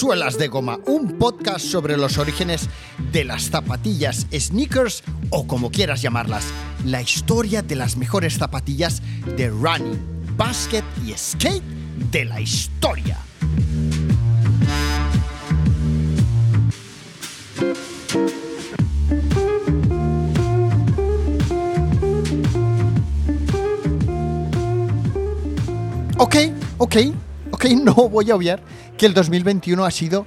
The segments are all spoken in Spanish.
Suelas de Goma, un podcast sobre los orígenes de las zapatillas, sneakers o como quieras llamarlas. La historia de las mejores zapatillas de running, basket y skate de la historia. Ok, ok, ok, no voy a obviar que el 2021 ha sido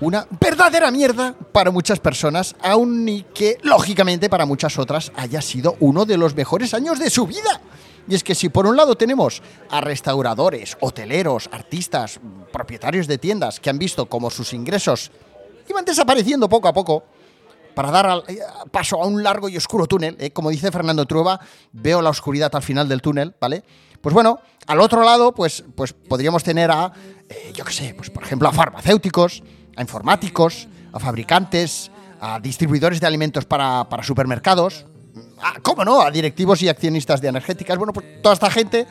una verdadera mierda para muchas personas, aun y que, lógicamente, para muchas otras haya sido uno de los mejores años de su vida. Y es que si por un lado tenemos a restauradores, hoteleros, artistas, propietarios de tiendas que han visto como sus ingresos iban desapareciendo poco a poco, para dar eh, paso a un largo y oscuro túnel, eh, como dice Fernando Trueba, veo la oscuridad al final del túnel, ¿vale? Pues bueno, al otro lado, pues, pues podríamos tener a, eh, yo qué sé, pues por ejemplo a farmacéuticos, a informáticos, a fabricantes, a distribuidores de alimentos para, para supermercados, a, ¿cómo no?, a directivos y accionistas de energéticas. Bueno, pues toda esta gente,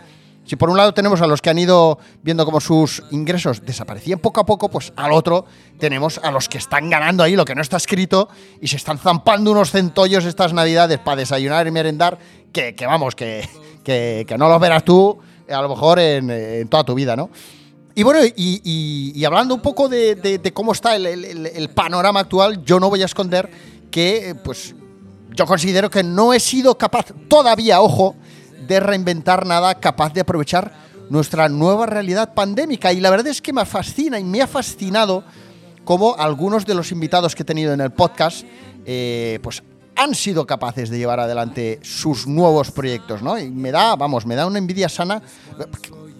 si por un lado tenemos a los que han ido viendo cómo sus ingresos desaparecían poco a poco, pues al otro tenemos a los que están ganando ahí lo que no está escrito y se están zampando unos centollos estas navidades para desayunar y merendar, que, que vamos, que, que, no los verás tú eh, a lo mejor en, en toda tu vida, ¿no? Y bueno, y, hablando un poco de, cómo está el- el panorama actual, yo no voy a esconder que, eh, pues, yo considero que no he sido capaz todavía, ojo, de reinventar nada capaz de aprovechar nuestra nueva realidad pandémica. Y la verdad es que me fascina y me ha fascinado cómo algunos de los invitados que he tenido en el podcast, eh, pues han sido capaces de llevar adelante sus nuevos proyectos, ¿no? Y me da, vamos, me da una envidia sana.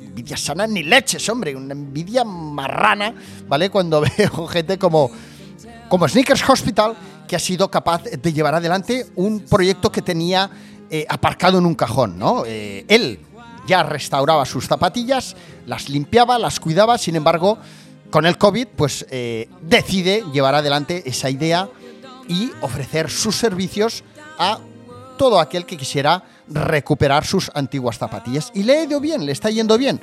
Envidia sana ni leches, hombre, una envidia marrana, ¿vale? Cuando veo gente como, como Sneakers Hospital, que ha sido capaz de llevar adelante un proyecto que tenía eh, aparcado en un cajón, ¿no? Eh, él ya restauraba sus zapatillas, las limpiaba, las cuidaba, sin embargo, con el COVID, pues eh, decide llevar adelante esa idea y ofrecer sus servicios a todo aquel que quisiera recuperar sus antiguas zapatillas. Y le ha ido bien, le está yendo bien.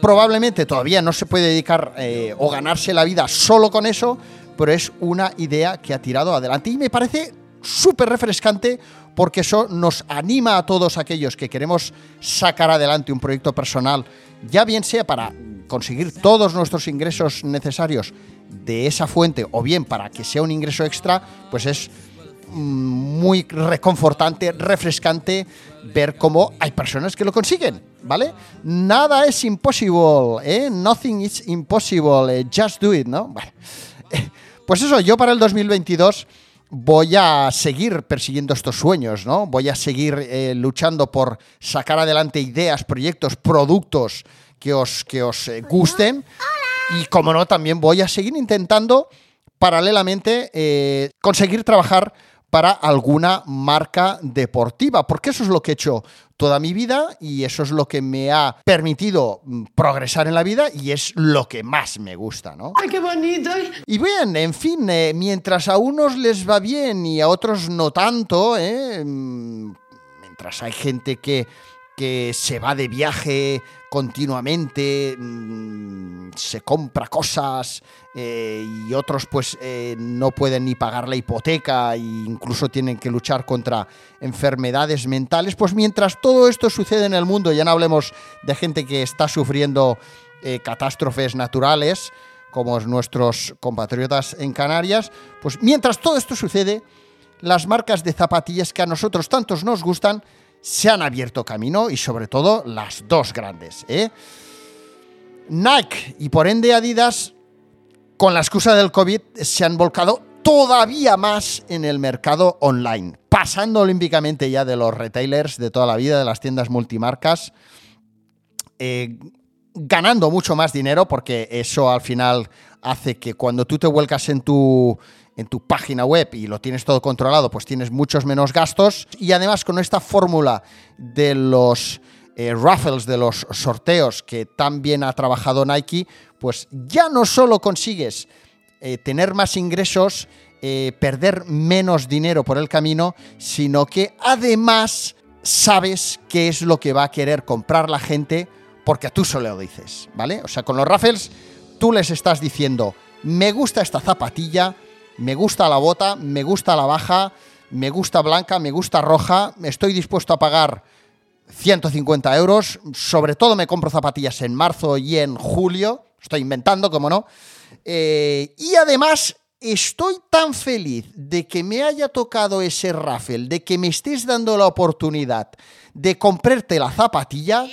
Probablemente todavía no se puede dedicar eh, o ganarse la vida solo con eso, pero es una idea que ha tirado adelante y me parece súper refrescante porque eso nos anima a todos aquellos que queremos sacar adelante un proyecto personal, ya bien sea para conseguir todos nuestros ingresos necesarios de esa fuente o bien para que sea un ingreso extra, pues es mm, muy reconfortante, refrescante ver cómo hay personas que lo consiguen, ¿vale? Nada es imposible, ¿eh? Nothing is impossible, eh, just do it, ¿no? Pues eso, yo para el 2022 voy a seguir persiguiendo estos sueños, ¿no? Voy a seguir eh, luchando por sacar adelante ideas, proyectos, productos que os, que os eh, gusten. Y como no, también voy a seguir intentando paralelamente eh, conseguir trabajar para alguna marca deportiva, porque eso es lo que he hecho toda mi vida y eso es lo que me ha permitido mm, progresar en la vida y es lo que más me gusta, ¿no? ¡Ay, qué bonito! Y bien, en fin, eh, mientras a unos les va bien y a otros no tanto, ¿eh? Mm, mientras hay gente que, que se va de viaje continuamente, mm, se compra cosas eh, y otros pues eh, no pueden ni pagar la hipoteca e incluso tienen que luchar contra enfermedades mentales, pues mientras todo esto sucede en el mundo, ya no hablemos de gente que está sufriendo eh, catástrofes naturales, como nuestros compatriotas en Canarias, pues mientras todo esto sucede, las marcas de zapatillas que a nosotros tantos nos gustan se han abierto camino y sobre todo las dos grandes. ¿eh? Nike y por ende Adidas, con la excusa del COVID, se han volcado todavía más en el mercado online, pasando olímpicamente ya de los retailers de toda la vida, de las tiendas multimarcas, eh, ganando mucho más dinero porque eso al final hace que cuando tú te vuelcas en tu en tu página web y lo tienes todo controlado, pues tienes muchos menos gastos y además con esta fórmula de los eh, raffles, de los sorteos que tan bien ha trabajado Nike, pues ya no solo consigues eh, tener más ingresos, eh, perder menos dinero por el camino, sino que además sabes qué es lo que va a querer comprar la gente porque tú solo lo dices, ¿vale? O sea, con los raffles tú les estás diciendo, me gusta esta zapatilla, me gusta la bota, me gusta la baja, me gusta blanca, me gusta roja, estoy dispuesto a pagar 150 euros, sobre todo me compro zapatillas en marzo y en julio, estoy inventando, como no, eh, y además estoy tan feliz de que me haya tocado ese raffle, de que me estés dando la oportunidad de comprarte la zapatilla,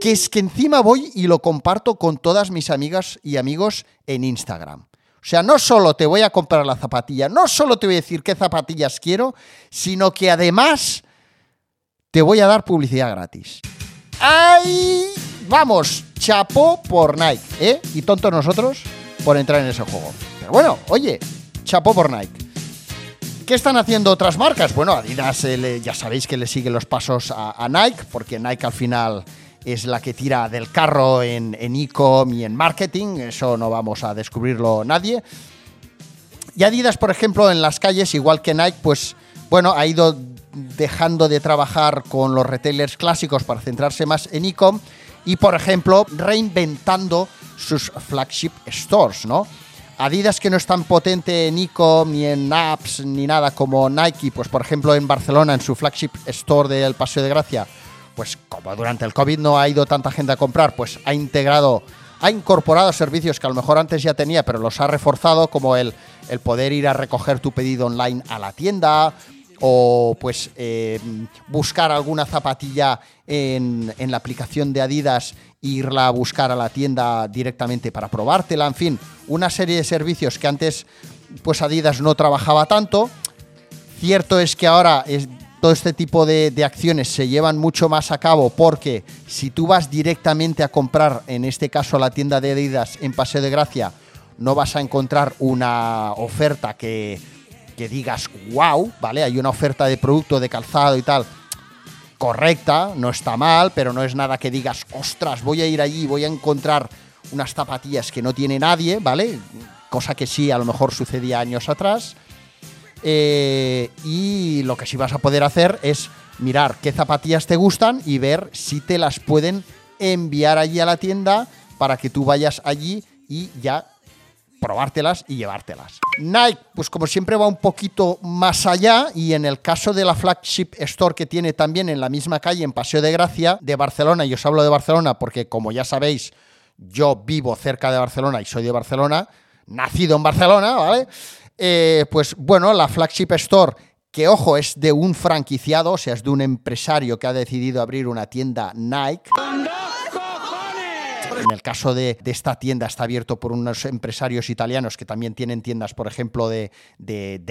que es que encima voy y lo comparto con todas mis amigas y amigos en Instagram. O sea, no solo te voy a comprar la zapatilla, no solo te voy a decir qué zapatillas quiero, sino que además te voy a dar publicidad gratis. ¡Ay! Vamos, chapó por Nike, ¿eh? Y tontos nosotros por entrar en ese juego. Pero bueno, oye, chapó por Nike. ¿Qué están haciendo otras marcas? Bueno, Adidas eh, ya sabéis que le sigue los pasos a, Nike, porque Nike al final es la que tira del carro en, en e-com y en marketing, eso no vamos a descubrirlo nadie. Y Adidas, por ejemplo, en las calles, igual que Nike, pues bueno, ha ido dejando de trabajar con los retailers clásicos para centrarse más en e-com y, por ejemplo, reinventando sus flagship stores, ¿no? Adidas que no es tan potente en e-com ni en apps ni nada como Nike, pues por ejemplo en Barcelona, en su flagship store del Paseo de Gracia, pues como durante el COVID no ha ido tanta gente a comprar, pues ha integrado, ha incorporado servicios que a lo mejor antes ya tenía, pero los ha reforzado, como el, el poder ir a recoger tu pedido online a la tienda, o pues eh, buscar alguna zapatilla en, en, la aplicación de Adidas e irla a buscar a la tienda directamente para probártela, en fin, una serie de servicios que antes pues Adidas no trabajaba tanto. Cierto es que ahora es, todo este tipo de, acciones se llevan mucho más a cabo porque si tú vas directamente a comprar, en este caso a la tienda de Adidas en Paseo de Gracia, no vas a encontrar una oferta que, que digas, wow, ¿vale? Hay una oferta de producto, de calzado y tal correcta, no está mal, pero no es nada que digas, ostras, voy a ir allí, voy a encontrar unas zapatillas que no tiene nadie, ¿vale? Cosa que sí, a lo mejor sucedía años atrás. Eh, y lo que sí vas a poder hacer es mirar qué zapatillas te gustan y ver si te las pueden enviar allí a la tienda para que tú vayas allí y ya probártelas y llevártelas. Nike, pues como siempre va un poquito más allá y en el caso de la flagship store que tiene también en la misma calle, en Paseo de Gracia, de Barcelona, y os hablo de Barcelona porque como ya sabéis, yo vivo cerca de Barcelona y soy de Barcelona, nacido en Barcelona, ¿vale? Eh, pues bueno, la flagship store, que ojo, es de un franquiciado, o sea, es de un empresario que ha decidido abrir una tienda Nike. En el caso de, esta tienda está abierto por unos empresarios italianos que también tienen tiendas, por ejemplo, de,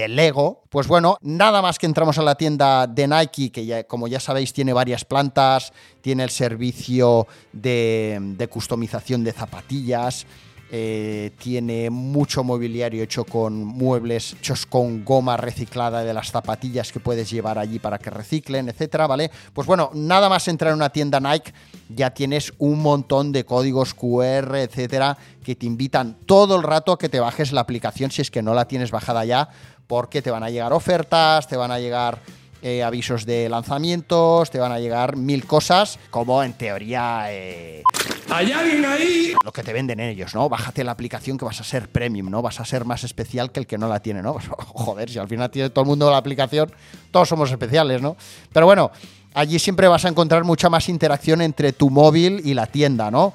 Lego. Pues bueno, nada más que entramos a la tienda de Nike, que ya, como ya sabéis tiene varias plantas, tiene el servicio de, de customización de zapatillas, eh, tiene mucho mobiliario hecho con muebles hechos con goma reciclada de las zapatillas que puedes llevar allí para que reciclen, etcétera, ¿vale? Pues bueno, nada más entrar en una tienda Nike, ya tienes un montón de códigos QR, etcétera, que te invitan todo el rato a que te bajes la aplicación si es que no la tienes bajada ya, porque te van a llegar ofertas, te van a llegar eh, avisos de lanzamientos, te van a llegar mil cosas, como en teoría... Eh, ¿Hay alguien ahí? Lo que te venden ellos, ¿no? Bájate la aplicación que vas a ser premium, ¿no? Vas a ser más especial que el que no la tiene, ¿no? joder, si al final tiene todo el mundo la aplicación, todos somos especiales, ¿no? Pero bueno, allí siempre vas a encontrar mucha más interacción entre tu móvil y la tienda, ¿no?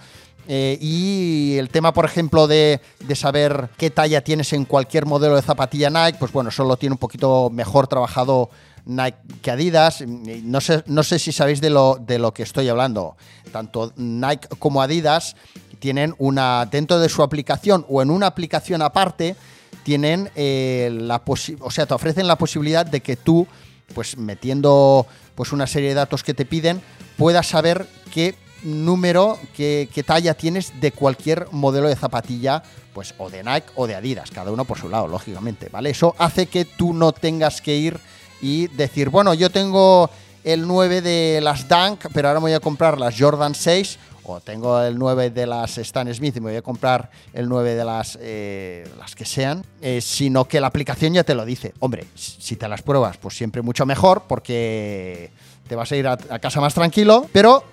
Eh, y el tema, por ejemplo, de, de, saber qué talla tienes en cualquier modelo de zapatilla Nike, pues bueno, solo tiene un poquito mejor trabajado Nike Adidas. No sé, no sé si sabéis de lo, de lo que estoy hablando. Tanto Nike como Adidas tienen una, dentro de su aplicación o en una aplicación aparte, tienen eh, la o sea, te ofrecen la posibilidad de que tú, pues metiendo pues una serie de datos que te piden, puedas saber qué número, qué, talla tienes de cualquier modelo de zapatilla, pues o de Nike o de Adidas, cada uno por su lado, lógicamente, ¿vale? Eso hace que tú no tengas que ir y decir, bueno, yo tengo el 9 de las Dunk, pero ahora me voy a comprar las Jordan 6, o tengo el 9 de las Stan Smith y me voy a comprar el 9 de las, eh, las que sean, eh, sino que la aplicación ya te lo dice. Hombre, si te las pruebas, pues siempre mucho mejor, porque te vas a ir a casa más tranquilo, pero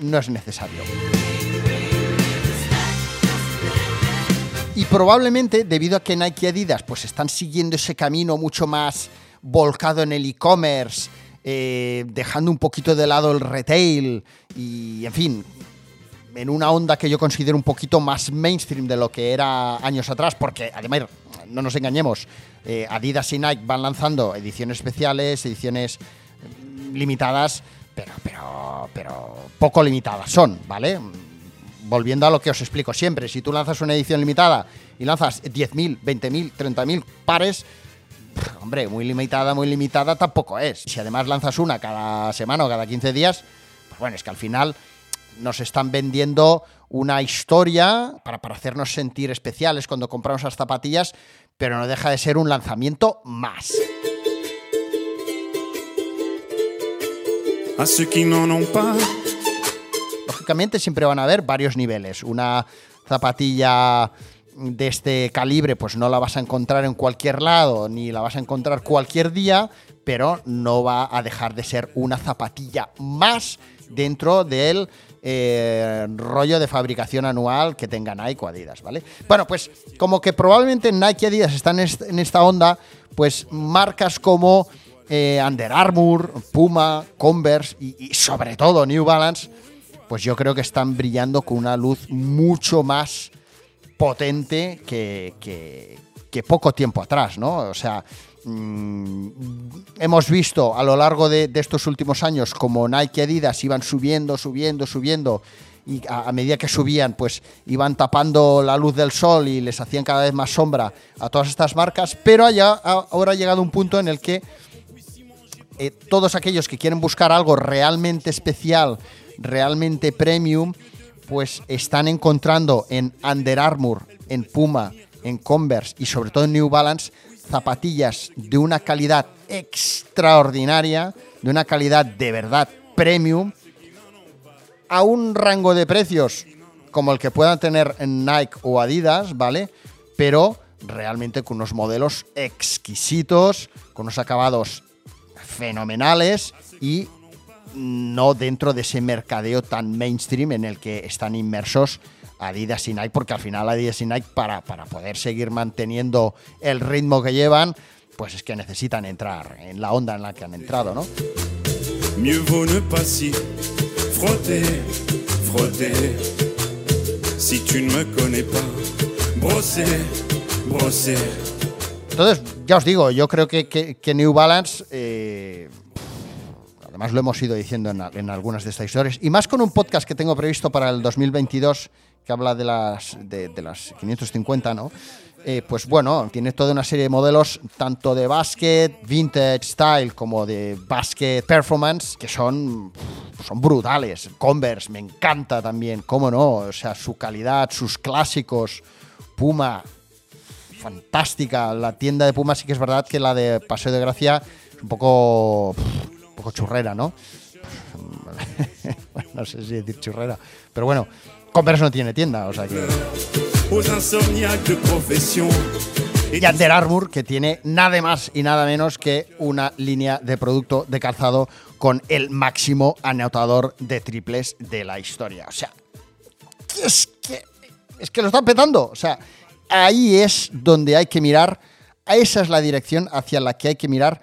no es necesario. Y probablemente, debido a que Nike y Adidas pues, están siguiendo ese camino mucho más volcado en el e-commerce, eh, dejando un poquito de lado el retail y, en fin, en una onda que yo considero un poquito más mainstream de lo que era años atrás, porque además, no nos engañemos, eh, Adidas y Nike van lanzando ediciones especiales, ediciones mm, limitadas, pero, pero, pero poco limitadas son, ¿vale? Volviendo a lo que os explico siempre, si tú lanzas una edición limitada y lanzas 10.000, 20.000, 30.000 pares, hombre, muy limitada, muy limitada tampoco es. Si además lanzas una cada semana o cada 15 días, pues bueno, es que al final nos están vendiendo una historia para, para hacernos sentir especiales cuando compramos las zapatillas, pero no deja de ser un lanzamiento más. Lógicamente siempre van a haber varios niveles. Una zapatilla de este calibre pues no la vas a encontrar en cualquier lado ni la vas a encontrar cualquier día, pero no va a dejar de ser una zapatilla más dentro del eh, rollo de fabricación anual que tenga Nike o Adidas, ¿vale? Bueno, pues como que probablemente Nike y Adidas están en esta onda, pues marcas como eh, Under Armour, Puma, Converse y, sobre todo New Balance, pues yo creo que están brillando con una luz mucho más potente que, que poco tiempo atrás, ¿no? O sea, Mm, hemos visto a lo largo de, estos últimos años como Nike y Adidas iban subiendo, subiendo, subiendo y a, medida que subían pues iban tapando la luz del sol y les hacían cada vez más sombra a todas estas marcas, pero allá, ahora ha llegado un punto en el que eh, todos aquellos que quieren buscar algo realmente especial, realmente premium, pues están encontrando en Under Armour, en Puma, en Converse y sobre todo en New Balance zapatillas de una calidad extraordinaria, de una calidad de verdad premium, a un rango de precios como el que puedan tener en Nike o Adidas, ¿vale? Pero realmente con unos modelos exquisitos, con unos acabados fenomenales y no dentro de ese mercadeo tan mainstream en el que están inmersos Adidas y Nike, porque al final Adidas y Nike para, para poder seguir manteniendo el ritmo que llevan, pues es que necesitan entrar en la onda en la que han entrado, ¿no? Mieux vaut ne pas si frotter, frotter. Si tu ne me connais pas, brosser, brosser. Entonces, ya os digo, yo creo que, que, New Balance eh, además lo hemos ido diciendo en, algunas de estas historias, y más con un podcast que tengo previsto para el 2022 que habla de las, de, las 550, ¿no? Eh, pues bueno, tiene toda una serie de modelos, tanto de basket, vintage style, como de basket performance, que son, son brutales. Converse, me encanta también, cómo no, o sea, su calidad, sus clásicos, Puma, fantástica. La tienda de Puma sí que es verdad que la de Paseo de Gracia es un poco, poco churrera, ¿no? no sé si decir churrera, pero bueno, Converse no tiene tienda, o sea que. Y Under Armour, que tiene nada más y nada menos que una línea de producto de calzado con el máximo anotador de triples de la historia. O sea, es que, es que lo están petando. O sea, ahí es donde hay que mirar. Esa es la dirección hacia la que hay que mirar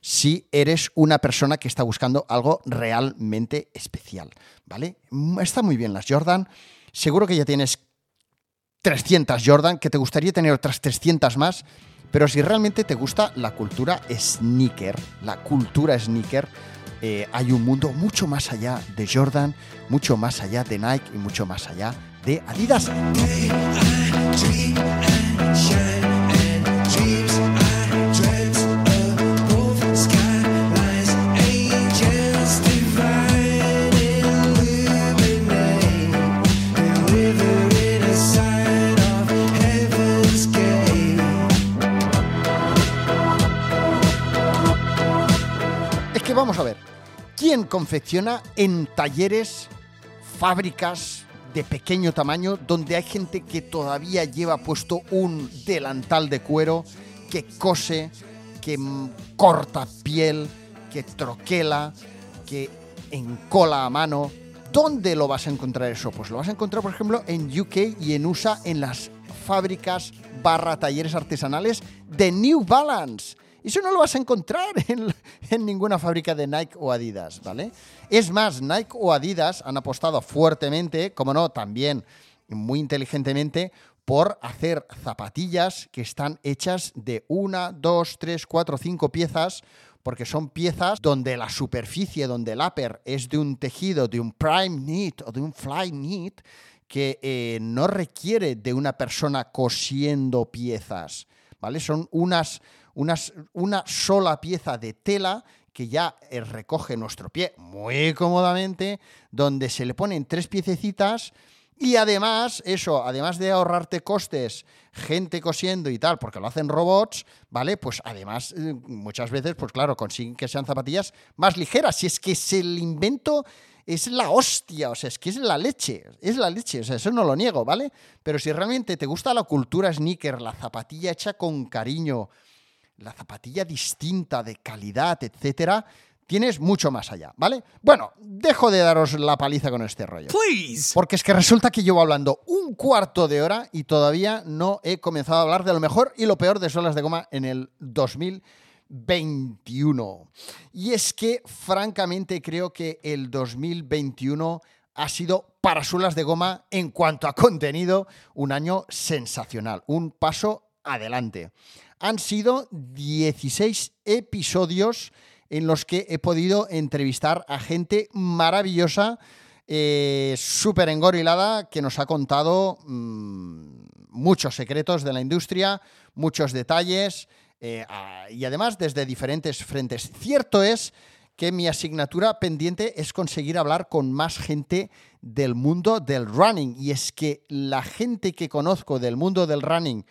si eres una persona que está buscando algo realmente especial, ¿vale? Está muy bien las Jordan, seguro que ya tienes 300 Jordan, que te gustaría tener otras 300 más, pero si realmente te gusta la cultura sneaker, la cultura sneaker, eh, hay un mundo mucho más allá de Jordan, mucho más allá de Nike y mucho más allá de Adidas. Vamos a ver, ¿quién confecciona en talleres, fábricas de pequeño tamaño, donde hay gente que todavía lleva puesto un delantal de cuero, que cose, que corta piel, que troquela, que encola a mano? ¿Dónde lo vas a encontrar eso? Pues lo vas a encontrar, por ejemplo, en UK y en USA, en las fábricas barra talleres artesanales de New Balance. Eso no lo vas a encontrar en, en, ninguna fábrica de Nike o Adidas, ¿vale? Es más, Nike o Adidas han apostado fuertemente, como no, también muy inteligentemente, por hacer zapatillas que están hechas de una, dos, tres, cuatro, cinco piezas, porque son piezas donde la superficie, donde el upper es de un tejido, de un prime knit o de un fly knit, que eh, no requiere de una persona cosiendo piezas, ¿vale? Son unas, unas, una sola pieza de tela que ya eh, recoge nuestro pie muy cómodamente, donde se le ponen tres piececitas y además, eso, además de ahorrarte costes, gente cosiendo y tal, porque lo hacen robots, ¿vale? Pues además, eh, muchas veces, pues claro, consiguen que sean zapatillas más ligeras. Si es que el invento es la hostia, o sea, es que es la leche, es la leche, o sea, eso no lo niego, ¿vale? Pero si realmente te gusta la cultura sneaker, la zapatilla hecha con cariño, la zapatilla distinta, de calidad, etcétera, tienes mucho más allá, ¿vale? Bueno, dejo de daros la paliza con este rollo. Porque es que resulta que llevo hablando un cuarto de hora y todavía no he comenzado a hablar de lo mejor y lo peor de suelas de goma en el 2021. Y es que, francamente, creo que el 2021 ha sido para suelas de goma en cuanto a contenido un año sensacional, un paso adelante. Han sido 16 episodios en los que he podido entrevistar a gente maravillosa, eh, súper engorilada, que nos ha contado mm, muchos secretos de la industria, muchos detalles eh, y además desde diferentes frentes. Cierto es que mi asignatura pendiente es conseguir hablar con más gente del mundo del running. Y es que la gente que conozco del mundo del running,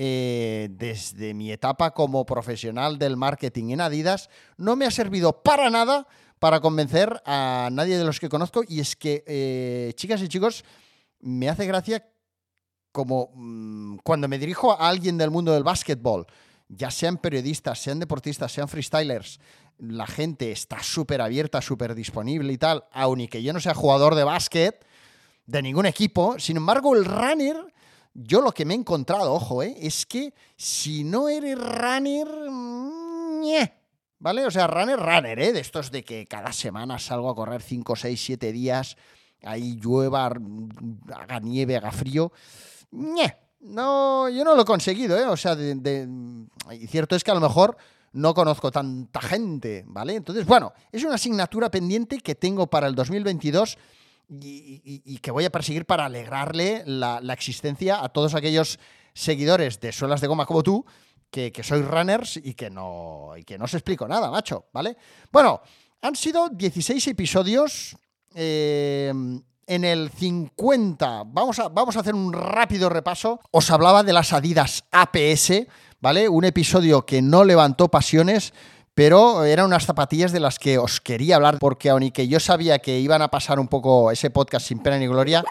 eh, desde mi etapa como profesional del marketing en Adidas, no me ha servido para nada para convencer a nadie de los que conozco. Y es que, eh, chicas y chicos, me hace gracia como mm, cuando me dirijo a alguien del mundo del básquetbol, ya sean periodistas, sean deportistas, sean freestylers, la gente está súper abierta, súper disponible y tal, aun y que yo no sea jugador de básquet de ningún equipo. Sin embargo, el runner yo lo que me he encontrado, ojo, ¿eh? es que si no eres runner, ¿vale? O sea, runner, runner, ¿eh? De estos de que cada semana salgo a correr 5, 6, 7 días, ahí llueva, haga nieve, haga frío. No, yo no lo he conseguido, ¿eh? O sea, de, y cierto es que a lo mejor no conozco tanta gente, ¿vale? Entonces, bueno, es una asignatura pendiente que tengo para el 2022 y, que voy a perseguir para alegrarle la, existencia a todos aquellos seguidores de suelas de goma como tú, que, sois runners y que no, y que no os explico nada, macho, ¿vale? Bueno, han sido 16 episodios. Eh, en el 50, vamos a, vamos a hacer un rápido repaso. Os hablaba de las Adidas APS, ¿vale? Un episodio que no levantó pasiones, pero eran unas zapatillas de las que os quería hablar, porque aunque yo sabía que iban a pasar un poco ese podcast sin pena ni gloria,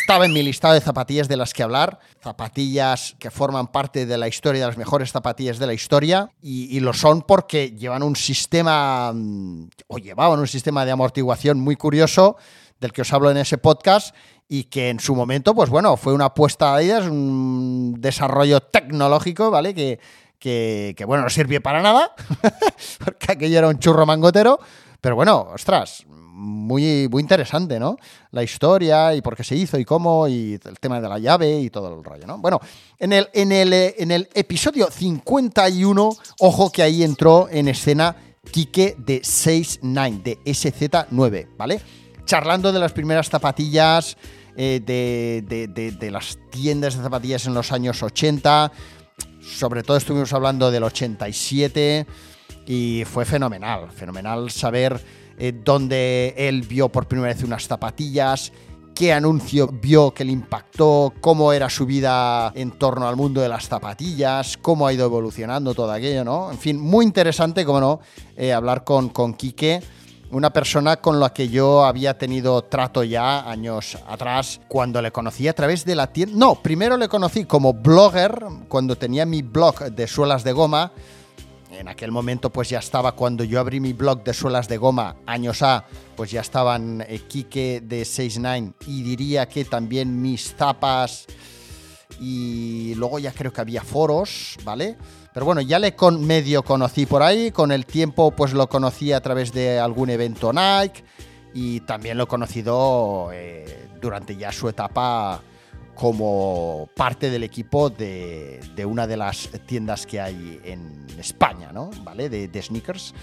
estaba en mi listado de zapatillas de las que hablar, zapatillas que forman parte de la historia de las mejores zapatillas de la historia, y, lo son porque llevan un sistema, mm, o llevaban un sistema de amortiguación muy curioso, del que os hablo en ese podcast, y que en su momento, pues bueno, fue una apuesta de ellas, un desarrollo tecnológico, ¿vale? Que, que, bueno, no sirvió para nada, porque aquello era un churro mangotero, pero bueno, ostras, muy, muy interesante, ¿no? La historia y por qué se hizo y cómo, y el tema de la llave y todo el rollo, ¿no? Bueno, en el, en el, en el episodio 51, ojo que ahí entró en escena Kike de 69, de SZ9, ¿vale? Charlando de las primeras zapatillas, eh, de, de, de, las tiendas de zapatillas en los años 80, sobre todo estuvimos hablando del 87 y fue fenomenal, fenomenal saber eh, dónde él vio por primera vez unas zapatillas, qué anuncio vio que le impactó, cómo era su vida en torno al mundo de las zapatillas, cómo ha ido evolucionando todo aquello, ¿no? En fin, muy interesante, como no, eh, hablar con, con Quique una persona con la que yo había tenido trato ya años atrás cuando le conocí a través de la tienda. No, primero le conocí como blogger cuando tenía mi blog de suelas de goma. En aquel momento pues ya estaba, cuando yo abrí mi blog de suelas de goma, años A, pues ya estaban eh, Kike de 69 y diría que también mis tapas y luego ya creo que había foros, ¿vale? Pero bueno, ya le con medio conocí por ahí, con el tiempo pues lo conocí a través de algún evento Nike y también lo he conocido eh, durante ya su etapa como parte del equipo de, una de las tiendas que hay en España, ¿no? ¿Vale? De, de sneakers.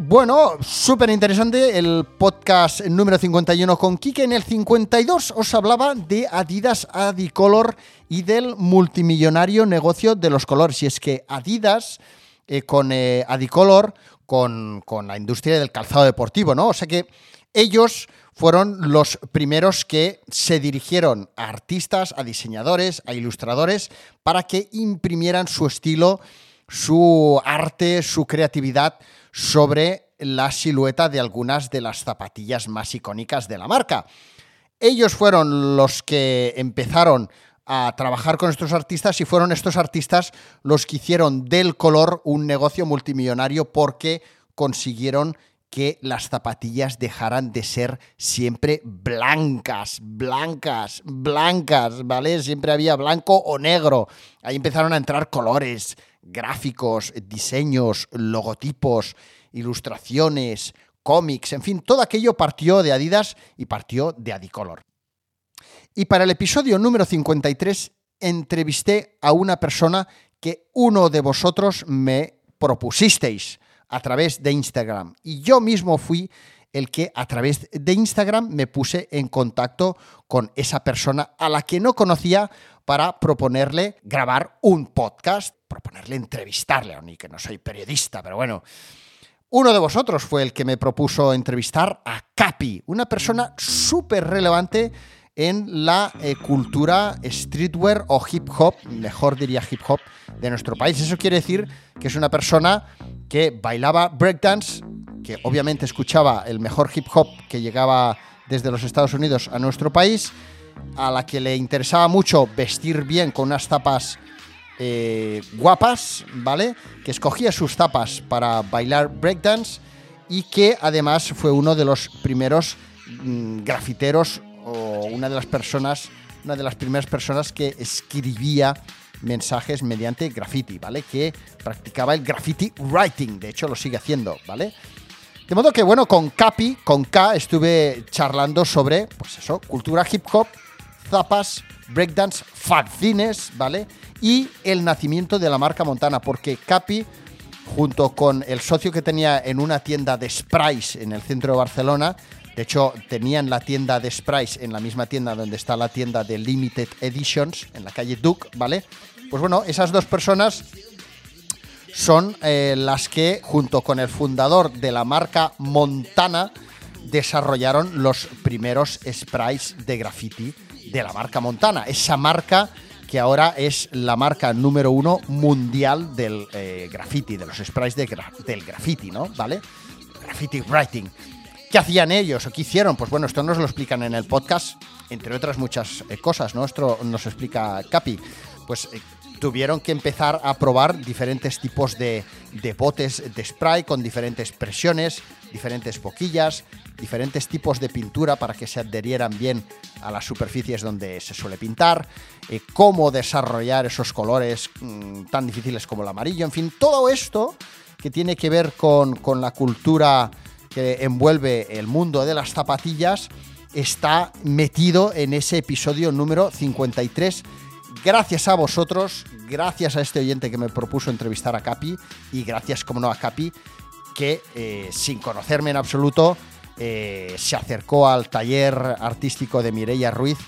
Bueno, súper interesante el podcast número 51 con Kike. En el 52 os hablaba de Adidas Adicolor y del multimillonario negocio de los colores. Y es que Adidas eh, con eh, Adicolor, con, con la industria del calzado deportivo, ¿no? O sea que ellos fueron los primeros que se dirigieron a artistas, a diseñadores, a ilustradores, para que imprimieran su estilo, su arte, su creatividad sobre la silueta de algunas de las zapatillas más icónicas de la marca. Ellos fueron los que empezaron a trabajar con estos artistas y fueron estos artistas los que hicieron del color un negocio multimillonario porque consiguieron que las zapatillas dejaran de ser siempre blancas, blancas, blancas, ¿vale? Siempre había blanco o negro. Ahí empezaron a entrar colores, gráficos, diseños, logotipos, ilustraciones, cómics, en fin, todo aquello partió de Adidas y partió de Adicolor. Y para el episodio número 53 entrevisté a una persona que uno de vosotros me propusisteis a través de Instagram. Y yo mismo fui el que a través de Instagram me puse en contacto con esa persona a la que no conocía para proponerle grabar un podcast, proponerle entrevistarle, ni que no soy periodista, pero bueno. Uno de vosotros fue el que me propuso entrevistar a Capi, una persona súper relevante en la eh, cultura streetwear o hip hop, mejor diría hip hop, de nuestro país. Eso quiere decir que es una persona que bailaba breakdance, que obviamente escuchaba el mejor hip hop que llegaba desde los Estados Unidos a nuestro país, a la que le interesaba mucho vestir bien con unas tapas eh, guapas, ¿vale? Que escogía sus tapas para bailar breakdance y que además fue uno de los primeros mm, grafiteros o una de las personas, una de las primeras personas que escribía mensajes mediante graffiti, ¿vale? Que practicaba el graffiti writing, de hecho lo sigue haciendo, ¿vale? De modo que, bueno, con Capi, con K, estuve charlando sobre, pues eso, cultura hip hop, zapas, breakdance, fanzines, ¿vale? Y el nacimiento de la marca Montana, porque Capi, junto con el socio que tenía en una tienda de sprays en el centro de Barcelona, de hecho, tenían la tienda de sprays en la misma tienda donde está la tienda de Limited Editions, en la calle Duke, ¿vale? Pues bueno, esas dos personas son eh, las que, junto con el fundador de la marca Montana, desarrollaron los primeros sprays de graffiti de la marca Montana. Esa marca que ahora es la marca número uno mundial del eh, graffiti, de los sprays de del graffiti, ¿no? ¿Vale? Graffiti writing. ¿Qué hacían ellos o qué hicieron? Pues bueno, esto nos lo explican en el podcast, entre otras muchas eh, cosas, ¿no? Esto nos explica Capi. Pues eh, tuvieron que empezar a probar diferentes tipos de, de, botes de spray con diferentes presiones, diferentes boquillas, diferentes tipos de pintura para que se adherieran bien a las superficies donde se suele pintar, eh, cómo desarrollar esos colores mm, tan difíciles como el amarillo, en fin, todo esto que tiene que ver con, con la cultura que envuelve el mundo de las zapatillas está metido en ese episodio número 53. Gracias a vosotros, gracias a este oyente que me propuso entrevistar a Capi y gracias, como no, a Capi, que eh, sin conocerme en absoluto eh, se acercó al taller artístico de Mireia Ruiz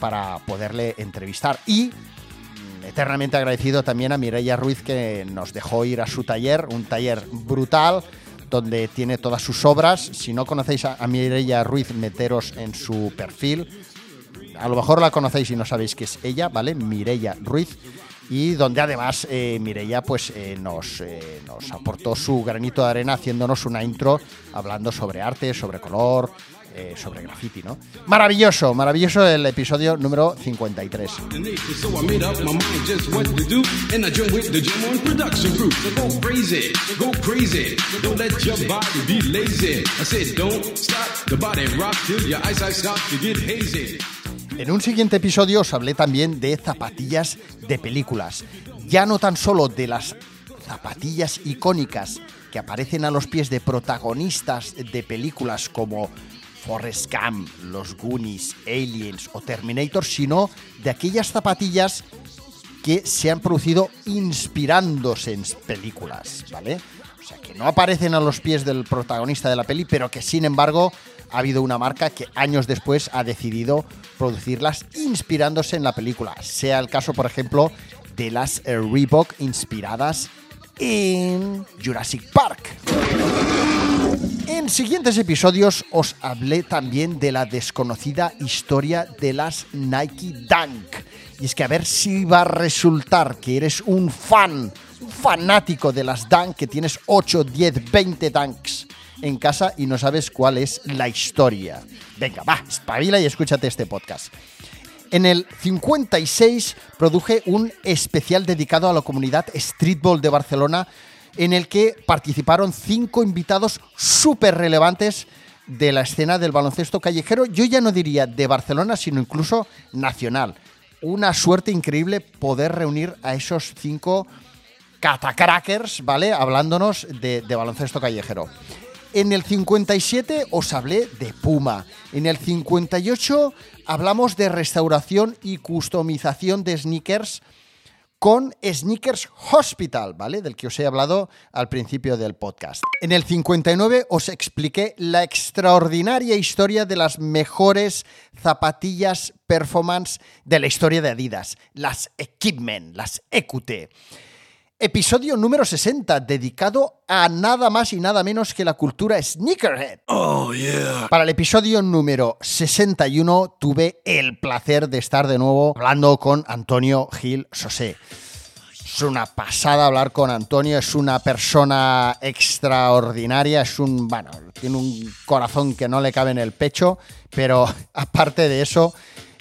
para poderle entrevistar. Y mm, eternamente agradecido también a Mireia Ruiz que nos dejó ir a su taller, un taller brutal donde tiene todas sus obras. Si no conocéis a, Mireia Ruiz, meteros en su perfil. A lo mejor la conocéis y no sabéis que es ella, ¿vale? Mireia Ruiz. Y donde además eh, pues, eh, nos, eh, nos aportó su granito de arena haciéndonos una intro hablando sobre arte, sobre color, eh, sobre graffiti, ¿no? Maravilloso, maravilloso el episodio número 53. En un siguiente episodio os hablé también de zapatillas de películas. Ya no tan solo de las zapatillas icónicas que aparecen a los pies de protagonistas de películas como Forrest Gump, Los Goonies, Aliens o Terminator, sino de aquellas zapatillas que se han producido inspirándose en películas, ¿vale? O sea, que no aparecen a los pies del protagonista de la peli, pero que sin embargo ha habido una marca que años después ha decidido producirlas inspirándose en la película. Sea el caso, por ejemplo, de las Reebok inspiradas en Jurassic Park. En siguientes episodios os hablé también de la desconocida historia de las Nike Dunk. Y es que a ver si va a resultar que eres un fan, un fanático de las Dunk, que tienes 8, 10, 20 Dunks en casa y no sabes cuál es la historia. Venga, va, espabila y escúchate este podcast. En el 56 produje un especial dedicado a la comunidad streetball de Barcelona en el que participaron cinco invitados súper relevantes de la escena del baloncesto callejero, yo ya no diría de Barcelona, sino incluso nacional. Una suerte increíble poder reunir a esos cinco catacrackers, ¿vale? Hablándonos de, de baloncesto callejero. En el 57 os hablé de Puma. En el 58 hablamos de restauración y customización de sneakers con Sneakers Hospital, ¿vale? Del que os he hablado al principio del podcast. En el 59 os expliqué la extraordinaria historia de las mejores zapatillas performance de la historia de Adidas, las Equipment, las EQT. Episodio número 60, dedicado a nada más y nada menos que la cultura sneakerhead. Oh, yeah. Para el episodio número 61 tuve el placer de estar de nuevo hablando con Antonio Gil Sosé. Es una pasada hablar con Antonio, es una persona extraordinaria, es un, bueno, tiene un corazón que no le cabe en el pecho, pero aparte de eso,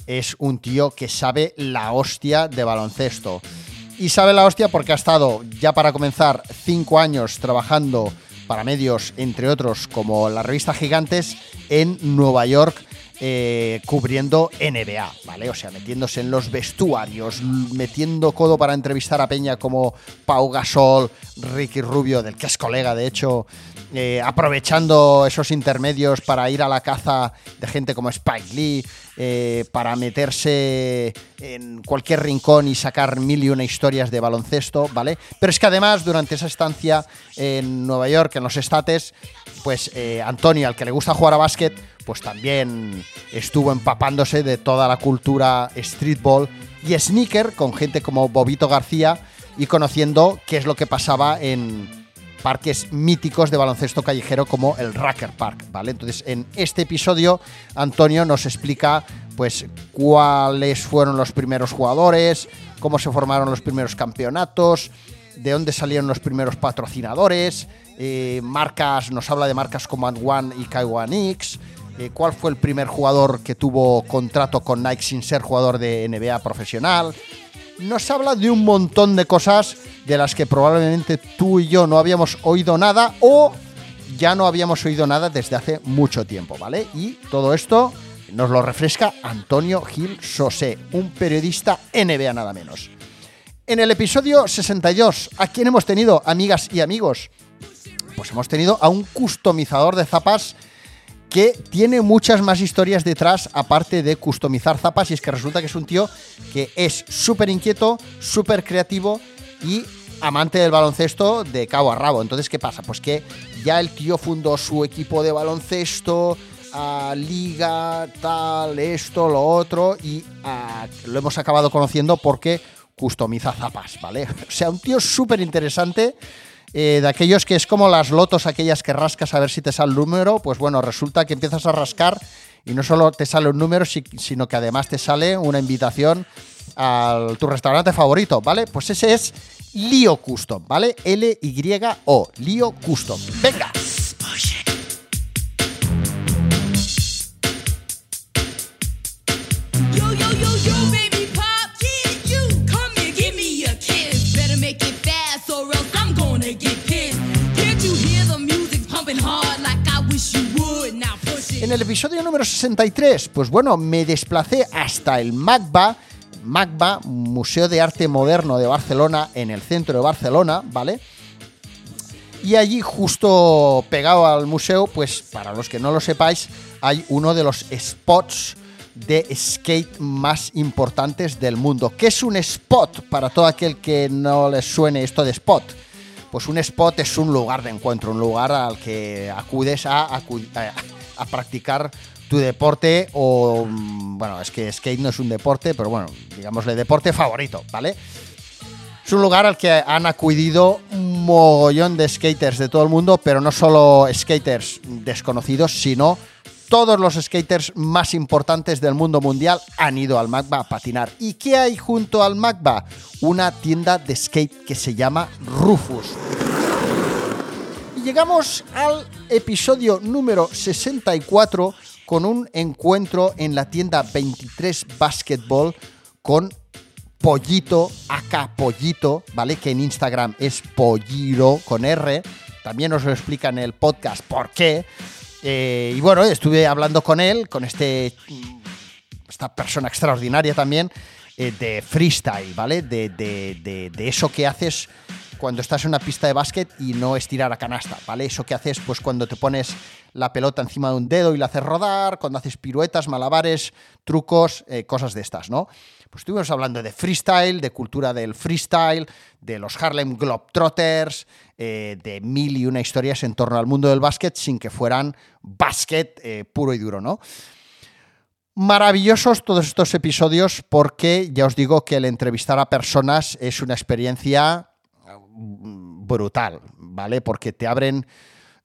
es un tío que sabe la hostia de baloncesto y sabe la hostia porque ha estado, ya para comenzar, cinco años trabajando para medios, entre otros, como la revista Gigantes, en Nueva York, eh, cubriendo NBA, ¿vale? O sea, metiéndose en los vestuarios, metiendo codo para entrevistar a Peña como Pau Gasol, Ricky Rubio, del que es colega, de hecho, eh, aprovechando esos intermedios para ir a la caza de gente como Spike Lee, eh, para meterse en cualquier rincón y sacar mil y una historias de baloncesto, ¿vale? Pero es que además, durante esa estancia en Nueva York, en los estates, pues eh, Antonio, al que le gusta jugar a básquet, pues también estuvo empapándose de toda la cultura streetball y sneaker con gente como Bobito García y conociendo qué es lo que pasaba en parques míticos de baloncesto callejero como el Racker Park, ¿vale? Entonces, en este episodio, Antonio nos explica, pues, cuáles fueron los primeros jugadores, cómo se formaron los primeros campeonatos, de dónde salieron los primeros patrocinadores, eh, marcas, nos habla de marcas como One y Kaiwan X, eh, cuál fue el primer jugador que tuvo contrato con Nike sin ser jugador de NBA profesional, nos habla de un montón de cosas de las que probablemente tú y yo no habíamos oído nada o ya no habíamos oído nada desde hace mucho tiempo, ¿vale? Y todo esto nos lo refresca Antonio Gil Sosé, un periodista NBA nada menos. En el episodio 62, ¿a quién hemos tenido, amigas y amigos? Pues hemos tenido a un customizador de zapas que tiene muchas más historias detrás, aparte de customizar zapas, y es que resulta que es un tío que es súper inquieto, súper creativo y amante del baloncesto de cabo a rabo. Entonces, ¿qué pasa? Pues que ya el tío fundó su equipo de baloncesto, a liga, tal, esto, lo otro, y lo hemos acabado conociendo porque customiza zapas, ¿vale? O sea, un tío súper interesante eh, de aquellos que es como las lotos, aquellas que rascas a ver si te sale el número, pues bueno, resulta que empiezas a rascar y no solo te sale un número, sino que además te sale una invitación a tu restaurante favorito, ¿vale? Pues ese es Lio Custom, ¿vale? L-Y-O, Lio Custom. ¡Venga! En el episodio número 63, pues bueno, me desplacé hasta el MACBA, MACBA, Museo de Arte Moderno de Barcelona, en el centro de Barcelona, ¿vale? Y allí, justo pegado al museo, pues para los que no lo sepáis, hay uno de los spots de skate más importantes del mundo. ¿Qué es un spot para todo aquel que no les suene esto de spot? Pues un spot es un lugar de encuentro, un lugar al que acudes a, a, practicar tu deporte o, mm, bueno, es que skate no es un deporte, pero bueno, digámosle deporte favorito, ¿vale? Es un lugar al que han acudido un mogollón de skaters de todo el mundo, pero no solo skaters desconocidos, sino todos los skaters más importantes del mundo mundial han ido al MACBA a patinar. ¿Y qué hay junto al MACBA? Una tienda de skate que se llama Rufus. Llegamos al episodio número 64 con un encuentro en la tienda 23 Basketball con Pollito, acá Pollito, ¿vale? Que en Instagram es Polliro con R. También os lo explica en el podcast por qué. Eh, y bueno, estuve hablando con él, con este esta persona extraordinaria también, eh, de freestyle, ¿vale? De, de, de, eso que haces cuando estás en una pista de básquet y no es tirar a canasta, ¿vale? Eso que haces pues cuando te pones la pelota encima de un dedo y la haces rodar, cuando haces piruetas, malabares, trucos, eh, cosas de estas, ¿no? Pues estuvimos hablando de freestyle, de cultura del freestyle, de los Harlem Globetrotters, eh, de mil y una historias en torno al mundo del básquet sin que fueran básquet eh, puro y duro, ¿no? Maravillosos todos estos episodios porque ya os digo que el entrevistar a personas es una experiencia brutal, ¿vale? Porque te abren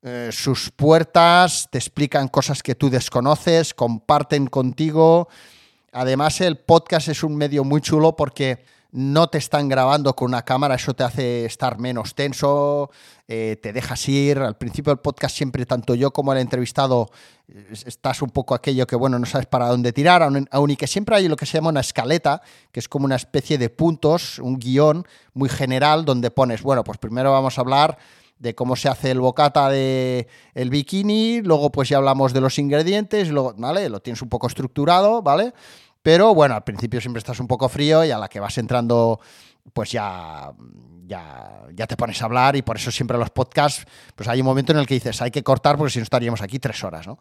eh, sus puertas, te explican cosas que tú desconoces, comparten contigo Además, el podcast es un medio muy chulo porque no te están grabando con una cámara, eso te hace estar menos tenso, eh, te dejas ir. Al principio del podcast siempre, tanto yo como el entrevistado, estás un poco aquello que, bueno, no sabes para dónde tirar, aún y que siempre hay lo que se llama una escaleta, que es como una especie de puntos, un guion muy general donde pones, bueno, pues primero vamos a hablar de cómo se hace el bocata de el bikini, luego pues ya hablamos de los ingredientes, luego, ¿vale? Lo tienes un poco estructurado, ¿vale? Pero bueno, al principio siempre estás un poco frío y a la que vas entrando pues ya, ya, ya te pones a hablar y por eso siempre los podcasts, pues hay un momento en el que dices, hay que cortar porque si no estaríamos aquí tres horas, ¿no?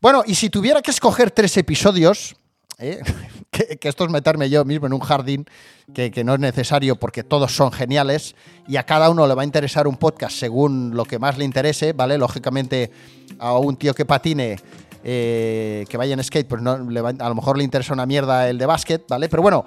Bueno, y si tuviera que escoger tres episodios, ¿eh? que, esto es meterme yo mismo en un jardín que, no es necesario porque todos son geniales y a cada uno le va a interesar un podcast según lo que más le interese, ¿vale? Lógicamente a un tío que patine, eh, que vaya en skate, pues a lo mejor le interesa una mierda el de básquet, ¿vale? Pero bueno,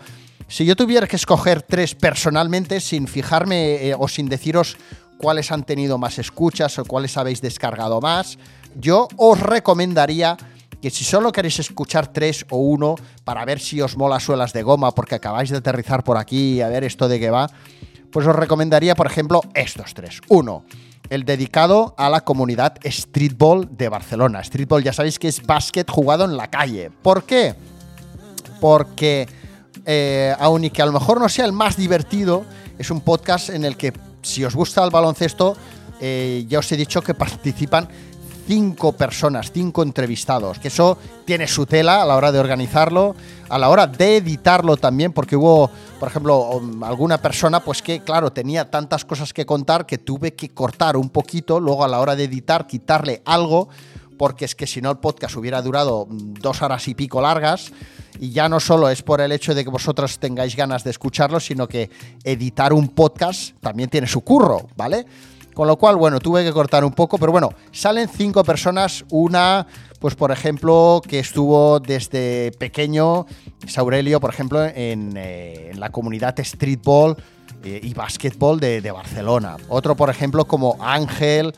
si yo tuviera que escoger tres personalmente, sin fijarme eh, o sin deciros cuáles han tenido más escuchas o cuáles habéis descargado más, yo os recomendaría que si solo queréis escuchar tres o uno para ver si os mola suelas de goma porque acabáis de aterrizar por aquí y a ver esto de qué va, pues os recomendaría, por ejemplo, estos tres. Uno, el dedicado a la comunidad streetball de Barcelona. Streetball ya sabéis que es básquet jugado en la calle. ¿Por qué? Porque, eh, aun y que a lo mejor no sea el más divertido, es un podcast en el que si os gusta el baloncesto, eh, ya os he dicho que participan cinco personas, cinco entrevistados, que eso tiene su tela a la hora de organizarlo, a la hora de editarlo también, porque hubo, por ejemplo, um, alguna persona pues que, claro, tenía tantas cosas que contar que tuve que cortar un poquito, luego a la hora de editar, quitarle algo, porque es que si no el podcast hubiera durado mm, dos horas y pico largas, y ya no solo es por el hecho de que vosotros tengáis ganas de escucharlo, sino que editar un podcast también tiene su curro, ¿vale? Con lo cual, bueno, tuve que cortar un poco, pero bueno, salen cinco personas, una, pues por ejemplo, que estuvo desde pequeño, Saurelio, por ejemplo, en, eh, la comunidad streetball eh, y básquetbol de, Barcelona. Otro, por ejemplo, como Ángel,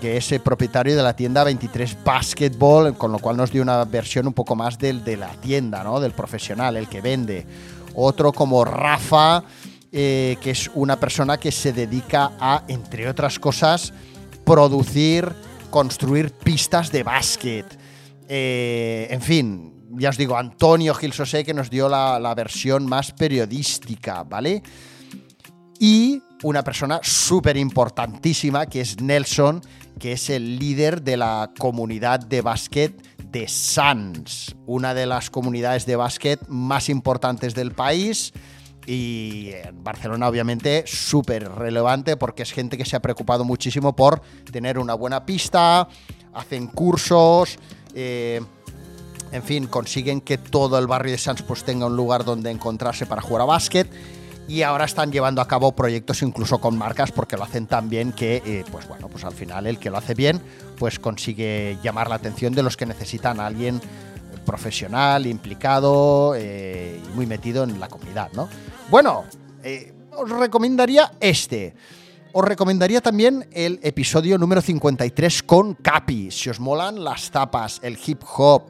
que es el propietario de la tienda 23 Basketball, con lo cual nos dio una versión un poco más del, de la tienda, ¿no? Del profesional, el que vende. Otro como Rafa, eh, que es una persona que se dedica a, entre otras cosas, producir, construir pistas de básquet. Eh, en fin, ya os digo, Antonio Gil Sosé que nos dio la, la versión más periodística, ¿vale? Y una persona súper importantísima que es Nelson, que es el líder de la comunidad de básquet de Sans, una de las comunidades de básquet más importantes del país y en Barcelona obviamente súper relevante porque es gente que se ha preocupado muchísimo por tener una buena pista, hacen cursos, eh, en fin, consiguen que todo el barrio de Sans pues tenga un lugar donde encontrarse para jugar a básquet y ahora están llevando a cabo proyectos incluso con marcas porque lo hacen tan bien que, eh, pues bueno, pues al final el que lo hace bien, pues consigue llamar la atención de los que necesitan a alguien profesional, implicado eh, y muy metido en la comunidad, ¿no? Bueno, eh, os recomendaría este. Os recomendaría también el episodio número 53 con Capi. Si os molan las tapas, el hip hop,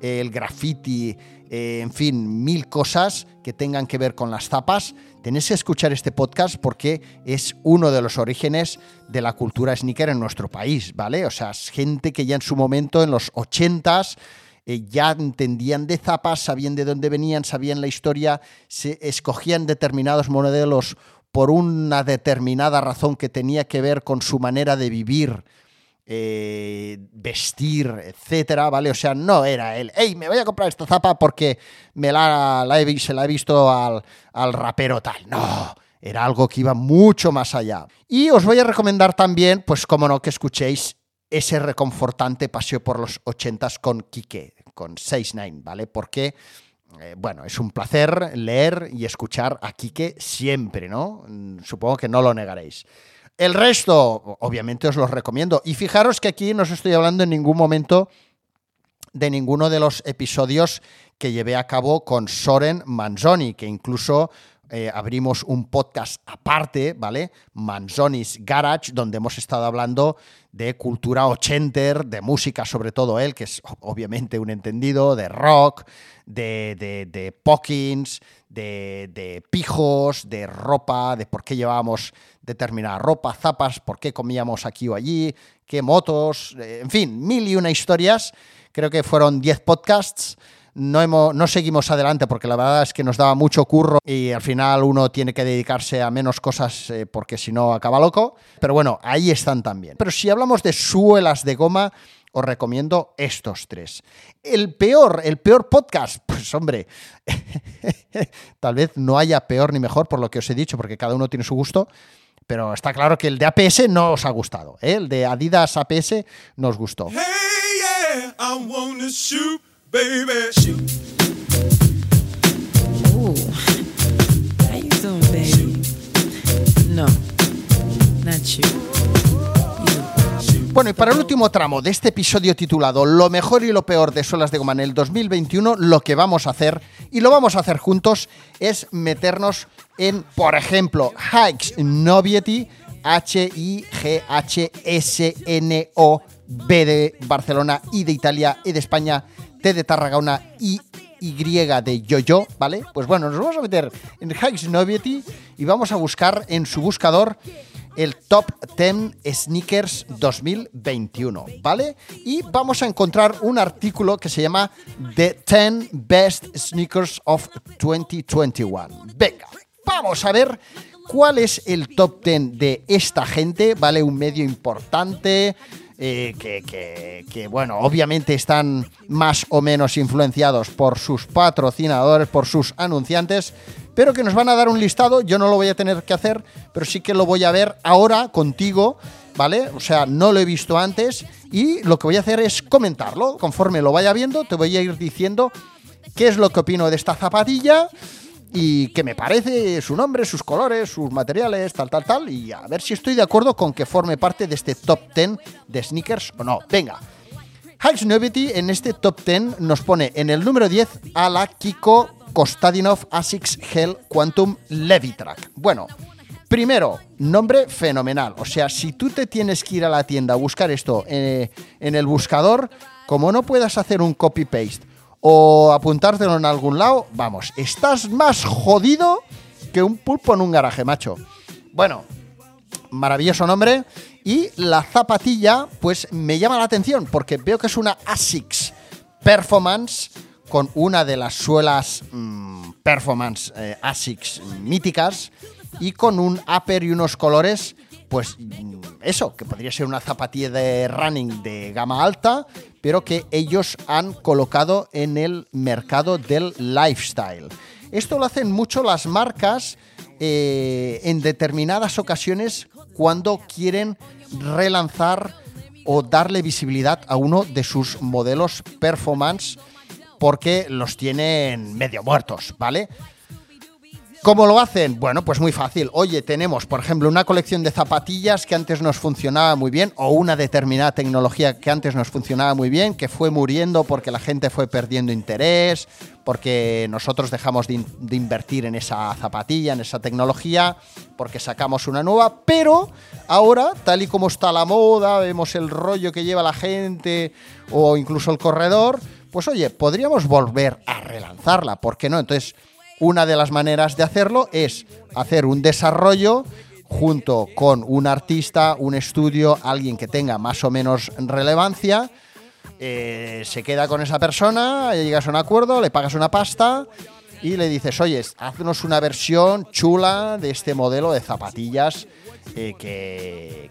el graffiti, eh, en fin, mil cosas que tengan que ver con las tapas, tenéis que escuchar este podcast porque es uno de los orígenes de la cultura sneaker en nuestro país, ¿vale? O sea, es gente que ya en su momento, en los 80s, eh, ya entendían de zapas, sabían de dónde venían, sabían la historia, se escogían determinados modelos por una determinada razón que tenía que ver con su manera de vivir eh, vestir, etcétera, ¿vale? O sea, no era él, hey, me voy a comprar esta zapa porque me la, he, se la he visto al, al rapero tal. No, era algo que iba mucho más allá. Y os voy a recomendar también, pues como no, que escuchéis ese reconfortante paseo por los ochentas con Quique, con 69, ¿vale? Porque, eh, bueno, es un placer leer y escuchar a Quique siempre, ¿no? Mm, supongo que no lo negaréis. El resto, obviamente os los recomiendo. Y fijaros que aquí no os estoy hablando en ningún momento de ninguno de los episodios que llevé a cabo con Soren Manzoni, que incluso eh, abrimos un podcast aparte, ¿vale? Manzoni's Garage, donde hemos estado hablando de cultura ochenter, de música sobre todo él, que es obviamente un entendido, de rock, de, de, de pockins, de, de, pijos, de ropa, de por qué llevábamos determinada ropa, zapas, por qué comíamos aquí o allí, qué motos, eh, en fin, mil y una historias. Creo que fueron 10 podcasts. No, hemos, no seguimos adelante porque la verdad es que nos daba mucho curro y al final uno tiene que dedicarse a menos cosas eh, porque si no acaba loco. Pero bueno, ahí están también. Pero si hablamos de suelas de goma, os recomiendo estos tres. El peor, el peor podcast, pues hombre, tal vez no haya peor ni mejor por lo que os he dicho, porque cada uno tiene su gusto. Pero está claro que el de APS no os ha gustado. ¿eh? El de Adidas APS nos gustó. Hey, yeah, I wanna shoot, baby. Shoot. Ooh. How you doing, baby? No, not you. Bueno, y para el último tramo de este episodio titulado Lo mejor y lo peor de Solas de Goma en el 2021, lo que vamos a hacer, y lo vamos a hacer juntos, es meternos en, por ejemplo, Hikes Noviety, H-I-G-H-S-N-O-B de Barcelona, I de Italia, E de España, T de Tarragona y Y de Yo-Yo, ¿vale? Pues bueno, nos vamos a meter en Hikes Noviety y vamos a buscar en su buscador el Top 10 Sneakers 2021, ¿vale? Y vamos a encontrar un artículo que se llama The 10 Best Sneakers of 2021. Venga, vamos a ver cuál es el top 10 de esta gente, ¿vale? Un medio importante. Eh, que, que, bueno, obviamente están más o menos influenciados por sus patrocinadores, por sus anunciantes, pero que nos van a dar un listado, yo no lo voy a tener que hacer, pero sí que lo voy a ver ahora contigo, ¿vale? O sea, no lo he visto antes y lo que voy a hacer es comentarlo. Conforme lo vaya viendo, te voy a ir diciendo qué es lo que opino de esta zapatilla y qué me parece su nombre, sus colores, sus materiales, tal, tal, tal, y a ver si estoy de acuerdo con que forme parte de este top 10 de sneakers o no. Venga. Hikes Novity en este top 10 nos pone en el número 10 a la Kiko Kostadinov ASICS Hell Quantum Levitrack. Bueno, primero, nombre fenomenal. O sea, si tú te tienes que ir a la tienda a buscar esto eh, en el buscador, como no puedas hacer un copy-paste o apuntártelo en algún lado, vamos, estás más jodido que un pulpo en un garaje, macho. Bueno, maravilloso nombre. Y la zapatilla, pues me llama la atención porque veo que es una ASICS Performance con una de las suelas mm, performance eh, ASICS míticas y con un upper y unos colores, pues mm, eso, que podría ser una zapatilla de running de gama alta, pero que ellos han colocado en el mercado del lifestyle. Esto lo hacen mucho las marcas eh, en determinadas ocasiones cuando quieren relanzar o darle visibilidad a uno de sus modelos performance porque los tienen medio muertos, ¿vale? ¿Cómo lo hacen? Bueno, pues muy fácil. Oye, tenemos, por ejemplo, una colección de zapatillas que antes nos funcionaba muy bien o una determinada tecnología que antes nos funcionaba muy bien, que fue muriendo porque la gente fue perdiendo interés, porque nosotros dejamos de, invertir en esa zapatilla, en esa tecnología, porque sacamos una nueva, pero ahora, tal y como está la moda, vemos el rollo que lleva la gente o incluso el corredor, pues oye, podríamos volver a relanzarla, ¿por qué no? Entonces una de las maneras de hacerlo es hacer un desarrollo junto con un artista, un estudio, alguien que tenga más o menos relevancia. Eh, se queda con esa persona, llegas a un acuerdo, le pagas una pasta y le dices, oye, haznos una versión chula de este modelo de zapatillas eh, que,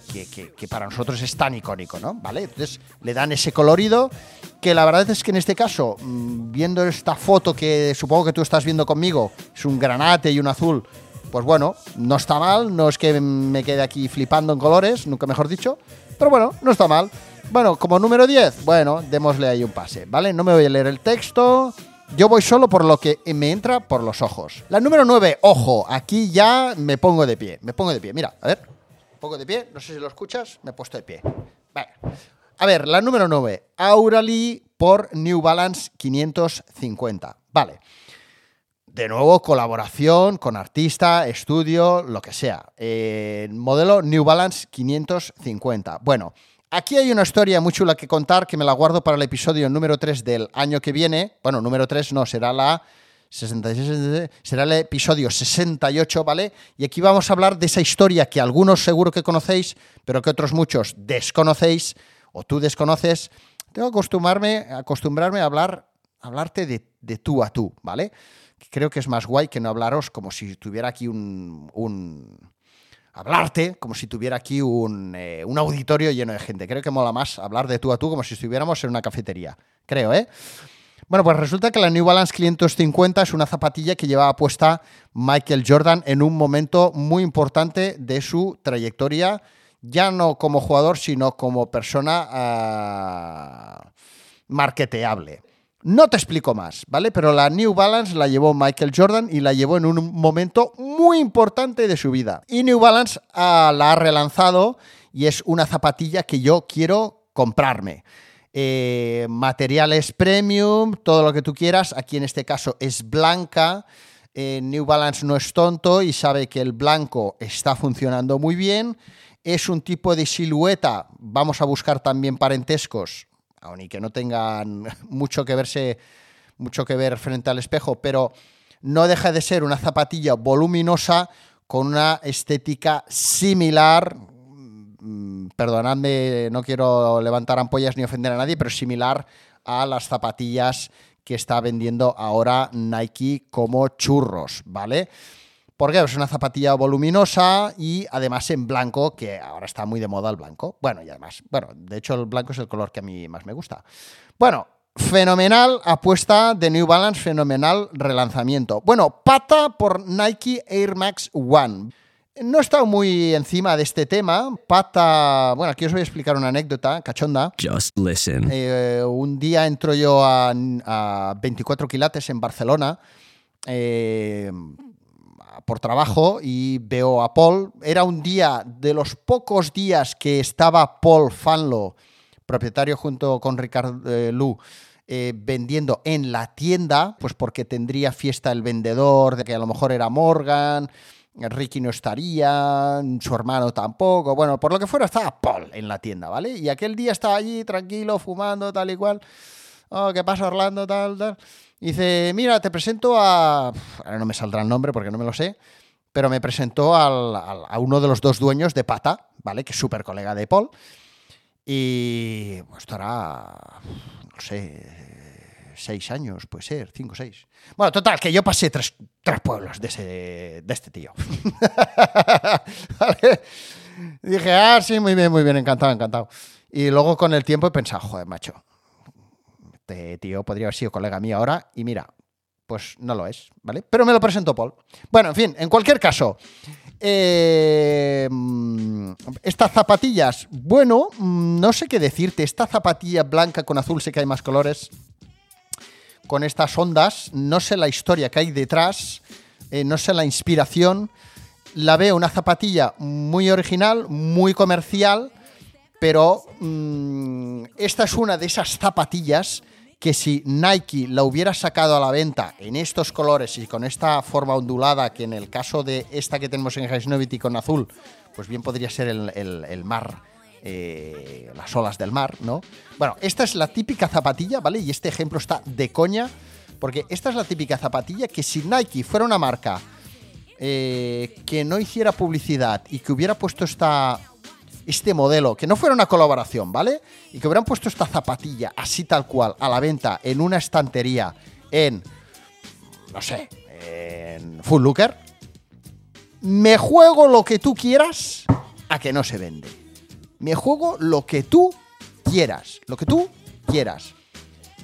que, para nosotros es tan icónico, ¿no? ¿Vale? Entonces le dan ese colorido que la verdad es que en este caso, mm, viendo esta foto que supongo que tú estás viendo conmigo, es un granate y un azul, pues bueno, no está mal, no es que me quede aquí flipando en colores, nunca mejor dicho, pero bueno, no está mal. Bueno, como número 10, bueno, démosle ahí un pase, ¿vale? No me voy a leer el texto, yo voy solo por lo que me entra por los ojos. La número 9, ojo, aquí ya me pongo de pie. Me pongo de pie, mira, a ver. Me pongo de pie, no sé si lo escuchas, me he puesto de pie. Vale. A ver, la número 9, Aurali por New Balance 550. Vale. De nuevo, colaboración con artista, estudio, lo que sea. Eh, modelo New Balance 550. Bueno, Aquí hay una historia muy chula que contar que me la guardo para el episodio número 3 del año que viene. Bueno, número 3 no, será la 66, será el episodio 68, ¿vale? Y aquí vamos a hablar de esa historia que algunos seguro que conocéis, pero que otros muchos desconocéis o tú desconoces. Tengo que acostumbrarme, acostumbrarme a hablar, hablarte de, tú a tú, ¿vale? Creo que es más guay que no hablaros como si tuviera aquí un hablarte como si tuviera aquí eh, un, auditorio lleno de gente. Creo que mola más hablar de tú a tú como si estuviéramos en una cafetería. Creo, ¿eh? Bueno, pues resulta que la New Balance 550 es una zapatilla que llevaba puesta Michael Jordan en un momento muy importante de su trayectoria, ya no como jugador, sino como persona uh. No te explico más, ¿vale? Pero la New Balance la llevó Michael Jordan y la llevó en un momento muy importante de su vida. Y New Balance ah, la ha relanzado y es una zapatilla que yo quiero comprarme. Eh, materiales premium, todo lo que tú quieras. Aquí en este caso es blanca. Eh, New Balance no es tonto y sabe que el blanco está funcionando muy bien. Es un tipo de silueta, vamos a buscar también parentescos, aun y que no tengan mucho que verse, mucho que ver frente al espejo, pero no deja de ser una zapatilla voluminosa con una estética similar, mm, perdonadme, no quiero levantar ampollas ni ofender a nadie, pero similar a las zapatillas que está vendiendo ahora Nike como churros, ¿vale? Porque es una zapatilla voluminosa y además en blanco, que ahora está muy de moda el blanco. Bueno, y además, bueno, de hecho el blanco es el color que a mí más me gusta. Bueno, fenomenal apuesta de New Balance, fenomenal relanzamiento. Bueno, pata por Nike Air Max One. No he estado muy encima de este tema. Pata. Bueno, aquí os voy a explicar una anécdota cachonda. Just listen. Eh, un día entro yo a, 24 quilates en Barcelona. Eh, por trabajo y veo a Paul. Era un día de los pocos días que estaba Paul Fanlo, propietario junto con Ricardo eh, Lu, eh, vendiendo en la tienda, pues porque tendría fiesta el vendedor, de que a lo mejor era Morgan, Ricky no estaría, su hermano tampoco, bueno, por lo que fuera estaba Paul en la tienda, ¿vale? Y aquel día estaba allí tranquilo, fumando, tal y cual. Oh, ¿qué pasa Orlando? Tal, tal dice, mira, te presento a... Ahora no me saldrá el nombre porque no me lo sé, pero me presentó a uno de los dos dueños de Pata, ¿vale? Que es súper colega de Paul. Y pues estará, no sé, seis años, puede ser, cinco, seis. Bueno, total, que yo pasé tres, pueblos de, ese, de este tío. Dije, ah, sí, muy bien, muy bien, encantado, encantado. Y luego con el tiempo he pensado, joder, macho, tío podría haber sido colega mío ahora y mira, pues no lo es, ¿vale? Pero me lo presentó Paul. Bueno, en fin, en cualquier caso, eh, estas zapatillas, bueno, no sé qué decirte, esta zapatilla blanca con azul, sé que hay más colores, con estas ondas, no sé la historia que hay detrás, eh, no sé la inspiración, la veo una zapatilla muy original, muy comercial, pero mm, esta es una de esas zapatillas que si Nike la hubiera sacado a la venta en estos colores y con esta forma ondulada, que en el caso de esta que tenemos en Novity con azul, pues bien podría ser el, mar, eh, las olas del mar, ¿no? Bueno, esta es la típica zapatilla, ¿vale? Y este ejemplo está de coña, porque esta es la típica zapatilla que si Nike fuera una marca eh, que no hiciera publicidad y que hubiera puesto esta este modelo, que no fuera una colaboración, ¿vale? Y que hubieran puesto esta zapatilla así tal cual a la venta en una estantería en, no sé, en Full Looker, me juego lo que tú quieras a que no se vende. Me juego lo que tú quieras, lo que tú quieras.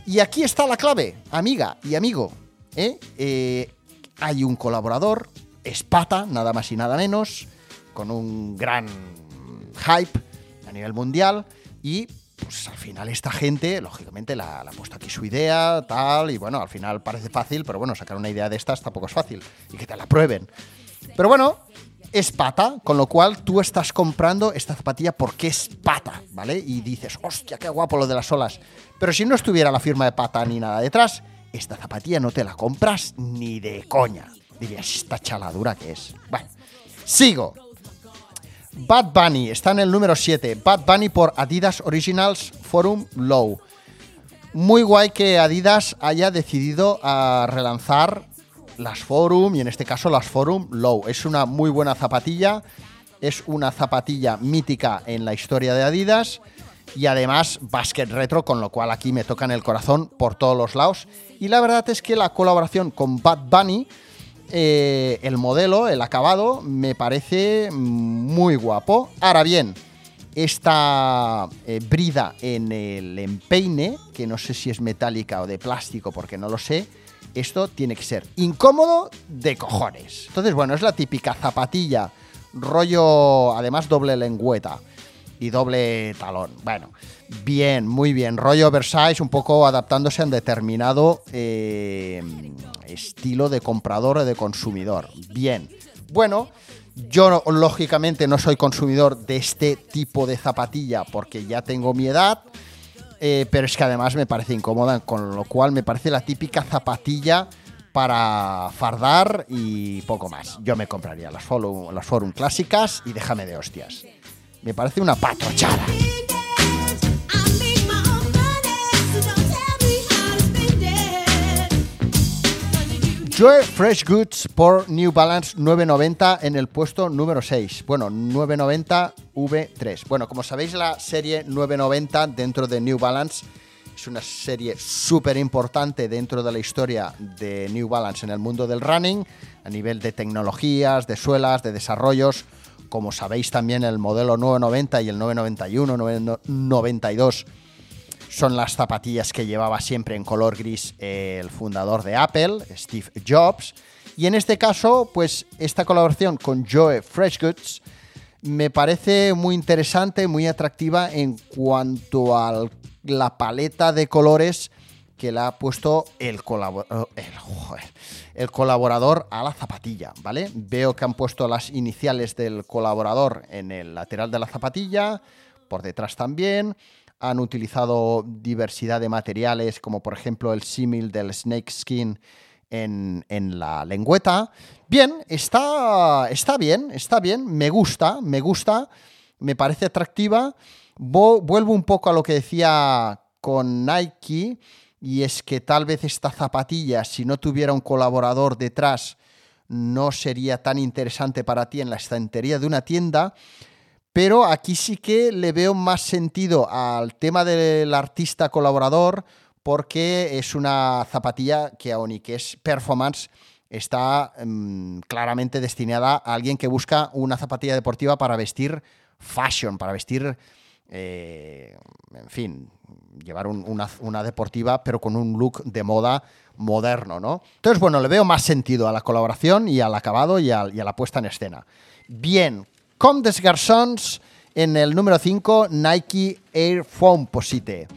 Y aquí está la clave, amiga y amigo. ¿eh? Eh, hay un colaborador, Espata, nada más y nada menos, con un gran hype a nivel mundial y pues al final esta gente, lógicamente, la, ha puesto aquí su idea, tal, y bueno, al final parece fácil, pero bueno, sacar una idea de estas tampoco es fácil, y que te la prueben. Pero bueno, es pata, con lo cual tú estás comprando esta zapatilla porque es pata, ¿vale? Y dices, hostia, qué guapo lo de las olas. Pero si no estuviera la firma de pata ni nada detrás, esta zapatilla no te la compras ni de coña. Dirías, esta chaladura que es. Bueno, sigo. Bad Bunny está en el número 7. Bad Bunny por Adidas Originals Forum Low. Muy guay que Adidas haya decidido a relanzar las Forum y en este caso las Forum Low. Es una muy buena zapatilla. Es una zapatilla mítica en la historia de Adidas y además basket retro, con lo cual aquí me tocan el corazón por todos los lados. Y la verdad es que la colaboración con Bad Bunny eh, el modelo, el acabado, me parece muy guapo. Ahora bien, esta eh, brida en el empeine, que no sé si es metálica o de plástico porque no lo sé, esto tiene que ser incómodo de cojones. Entonces, bueno, es la típica zapatilla, rollo, además doble lengüeta y doble talón. Bueno, bien, muy bien. Rollo Versailles, un poco adaptándose a un determinado eh, estilo de comprador o de consumidor. Bien. Bueno, yo lógicamente no soy consumidor de este tipo de zapatilla porque ya tengo mi edad. Eh, pero es que además me parece incómoda, con lo cual me parece la típica zapatilla para fardar y poco más. Yo me compraría las Forum, las Forum clásicas y déjame de hostias. Me parece una patrochada. Joe Fresh Goods por New Balance 990 en el puesto número 6. Bueno, 990 V3. Bueno, como sabéis, la serie 990 dentro de New Balance es una serie súper importante dentro de la historia de New Balance en el mundo del running, a nivel de tecnologías, de suelas, de desarrollos. Como sabéis también el modelo 990 y el 991, 992 son las zapatillas que llevaba siempre en color gris el fundador de Apple, Steve Jobs. Y en este caso, pues esta colaboración con Joe Freshgoods me parece muy interesante, muy atractiva en cuanto a la paleta de colores que le ha puesto el, el, colaborador a la zapatilla, ¿vale? Veo que han puesto las iniciales del colaborador en el lateral de la zapatilla, por detrás también han utilizado diversidad de materiales, como por ejemplo el símil del snake skin en, la lengüeta. Bien, está, está bien, está bien, me gusta, me gusta, me parece atractiva. vuelvo un poco a lo que decía con Nike, y es que tal vez esta zapatilla, si no tuviera un colaborador detrás, no sería tan interesante para ti en la estantería de una tienda, pero aquí sí que le veo más sentido al tema del artista colaborador porque es una zapatilla que aunque es performance, está mm, claramente destinada a alguien que busca una zapatilla deportiva para vestir fashion, para vestir eh, en fin, llevar una, deportiva, pero con un look de moda moderno, ¿no? Entonces, bueno, le veo más sentido a la colaboración y al acabado y a, la puesta en escena. Bien, Com des Garçons en el número 5, Nike Air Foam Posite.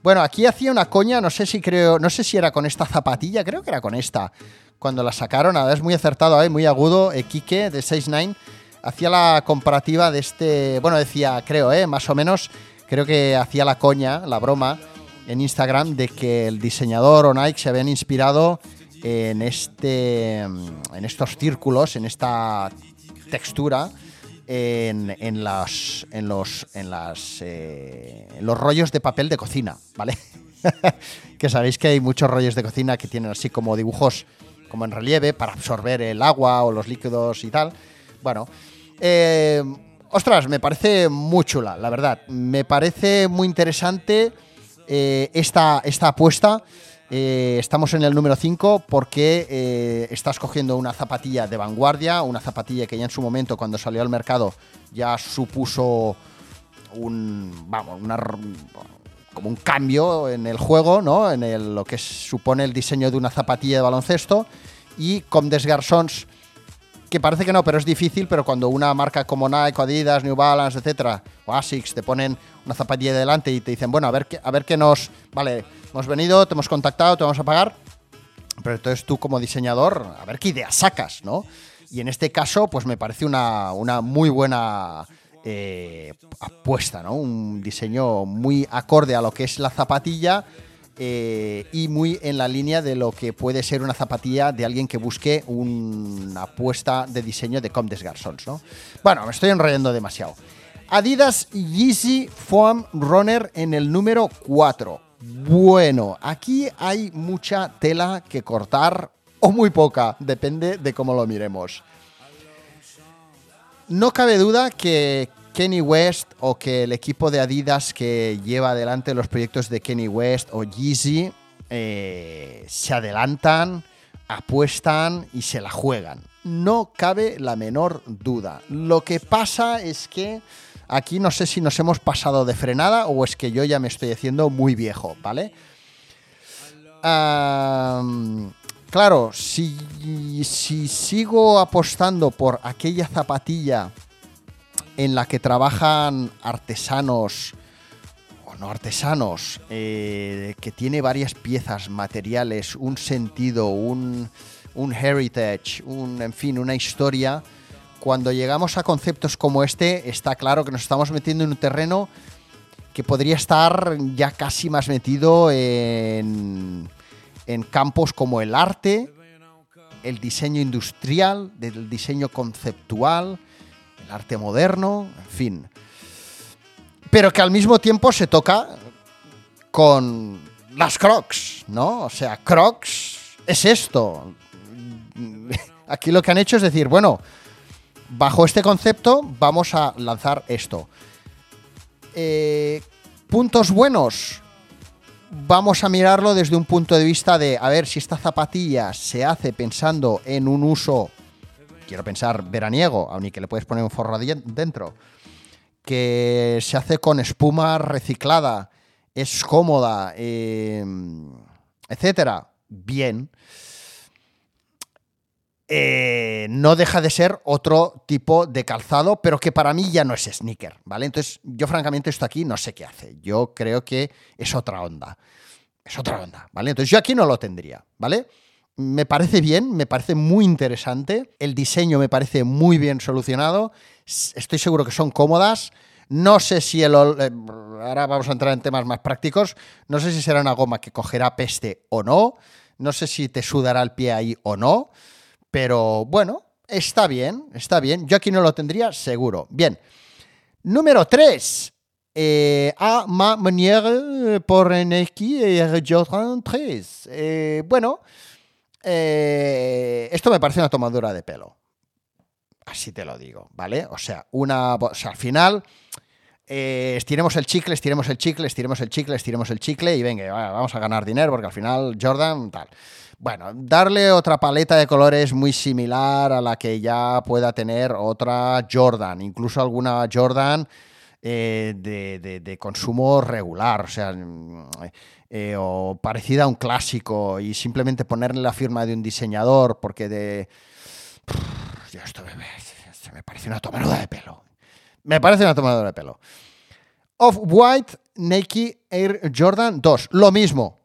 Bueno, aquí hacía una coña, no sé si creo, no sé si era con esta zapatilla, creo que era con esta. Cuando la sacaron, es muy acertado, ¿eh? muy agudo, eh, de 6'9 hacía la comparativa de este, bueno, decía, creo, ¿eh? más o menos, creo que hacía la coña, la broma en Instagram de que el diseñador o Nike se habían inspirado en este en estos círculos, en esta textura en, en, los, en, los, en, las, eh, los rollos de papel de cocina, ¿vale? que sabéis que hay muchos rollos de cocina que tienen así como dibujos como en relieve para absorber el agua o los líquidos y tal. Bueno, eh, ostras, me parece muy chula, la verdad. Me parece muy interesante eh, esta, esta apuesta. Eh, estamos en el número 5 porque eh, estás cogiendo una zapatilla de vanguardia, una zapatilla que ya en su momento, cuando salió al mercado, ya supuso un, vamos, como un cambio en el juego, ¿no? en lo que supone el diseño de una zapatilla de baloncesto. Y con Desgarsons que parece que no, pero es difícil, pero cuando una marca como Nike, Adidas, New Balance, etcétera, o Asics te ponen una zapatilla delante y te dicen, bueno, a ver qué, a ver qué nos, vale, hemos venido, te hemos contactado, te vamos a pagar, pero entonces tú como diseñador, a ver qué ideas sacas, ¿no? Y en este caso, pues me parece una, una muy buena eh, apuesta, ¿no? Un diseño muy acorde a lo que es la zapatilla eh, y muy en la línea de lo que puede ser una zapatilla de alguien que busque una apuesta de diseño de Com des Garçons, ¿no? Bueno, me estoy enrollando demasiado. Adidas Yeezy Foam Runner en el número 4. Bueno, aquí hay mucha tela que cortar o muy poca, depende de cómo lo miremos. No cabe duda que Kenny West o que el equipo de Adidas que lleva adelante los proyectos de Kenny West o Yeezy eh, se adelantan, apuestan y se la juegan. No cabe la menor duda. Lo que pasa es que aquí no sé si nos hemos pasado de frenada o es que yo ya me estoy haciendo muy viejo, ¿vale? claro, si, si sigo apostando por aquella zapatilla en la que trabajan artesanos o no artesanos, eh, que tiene varias piezas materiales, un sentido, un, heritage, un, en fin, una historia. Cuando llegamos a conceptos como este, está claro que nos estamos metiendo en un terreno que podría estar ya casi más metido en, en campos como el arte, el diseño industrial, el diseño conceptual, el arte moderno, en fin. Pero que al mismo tiempo se toca con las crocs, ¿no? O sea, crocs es esto. Aquí lo que han hecho es decir, bueno, bajo este concepto vamos a lanzar esto. Eh, puntos buenos. Vamos a mirarlo desde un punto de vista de, a ver, si esta zapatilla se hace pensando en un uso quiero pensar veraniego, aunque que le puedes poner un forro dentro, que se hace con espuma reciclada, es cómoda, em, etcétera, bien. Eh, no deja de ser otro tipo de calzado, pero que para mí ya no es sneaker, ¿vale? Entonces, yo francamente esto aquí no sé qué hace. Yo creo que es otra onda. Es otra onda, ¿vale? Entonces yo aquí no lo tendría, ¿vale? Me parece bien, me parece muy interesante. El diseño me parece muy bien solucionado. Estoy seguro que son cómodas. No sé si el... Eh, ahora vamos a entrar en temas más prácticos. No sé si será una goma que cogerá peste o no. No sé si te sudará el pie ahí o no. Pero bueno, está bien, está bien. Yo aquí no lo tendría seguro. Bien. Número 3. Eh, a ma manière por Nike Jordan 3. Eh, bueno, eh, esto me parece una tomadura de pelo. Así te lo digo, ¿vale? O sea, una, o sea, al final eh, estiremos el chicle, estiremos el chicle, estiremos el chicle, estiremos el chicle y venga, vamos a ganar dinero porque al final Jordan tal. Bueno, darle otra paleta de colores muy similar a la que ya pueda tener otra Jordan, incluso alguna Jordan eh, de, consumo regular, o sea, mm, eh, o parecida a un clásico y simplemente ponerle la firma de un diseñador porque de... esto me, parece una tomadura de pelo. Me parece una tomadura de pelo. Off-White Nike Air Jordan 2. Lo mismo.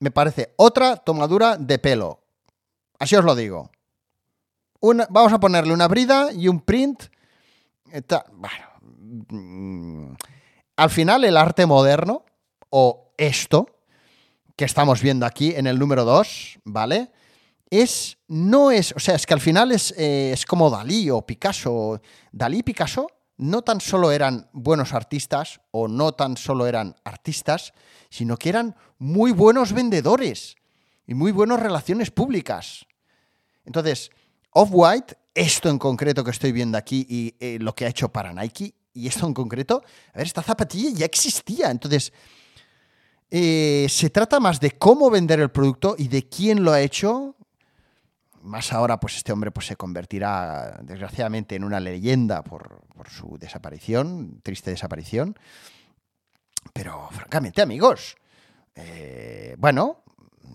Me parece otra tomadura de pelo. Así os lo digo. vamos a ponerle una brida y un print. bueno. Mm, al final, el arte moderno, o esto, que estamos viendo aquí en el número 2, ¿vale? Es, no es, o sea, es que al final es, eh, es como Dalí o Picasso. Dalí y Picasso no tan solo eran buenos artistas o no tan solo eran artistas, sino que eran muy buenos vendedores y muy buenas relaciones públicas. Entonces, Off-White, esto en concreto que estoy viendo aquí y eh, lo que ha hecho para Nike, y esto en concreto, a ver, esta zapatilla ya existía. Entonces, eh, se trata más de cómo vender el producto y de quién lo ha hecho más ahora, pues este hombre pues, se convertirá, desgraciadamente, en una leyenda por, su desaparición, triste desaparición. Pero, francamente, amigos, eh, bueno,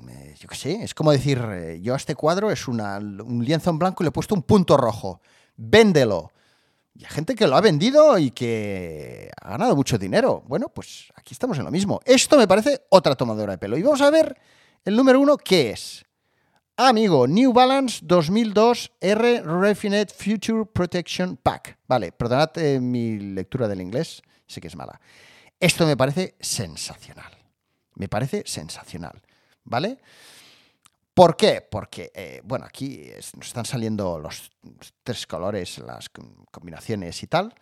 eh, yo qué sé, es como decir, yo a este cuadro es un lienzo en blanco y le he puesto un punto rojo. Véndelo. Y hay gente que lo ha vendido y que ha ganado mucho dinero. Bueno, pues aquí estamos en lo mismo. Esto me parece otra tomadora de pelo. Y vamos a ver el número uno, ¿qué es? Amigo, New Balance 2002 R Refined Future Protection Pack. Vale, perdonad eh, mi lectura del inglés, sé que es mala. Esto me parece sensacional. Me parece sensacional. ¿Vale? ¿Por qué? Porque, eh, bueno, aquí nos están saliendo los tres colores, las combinaciones y tal.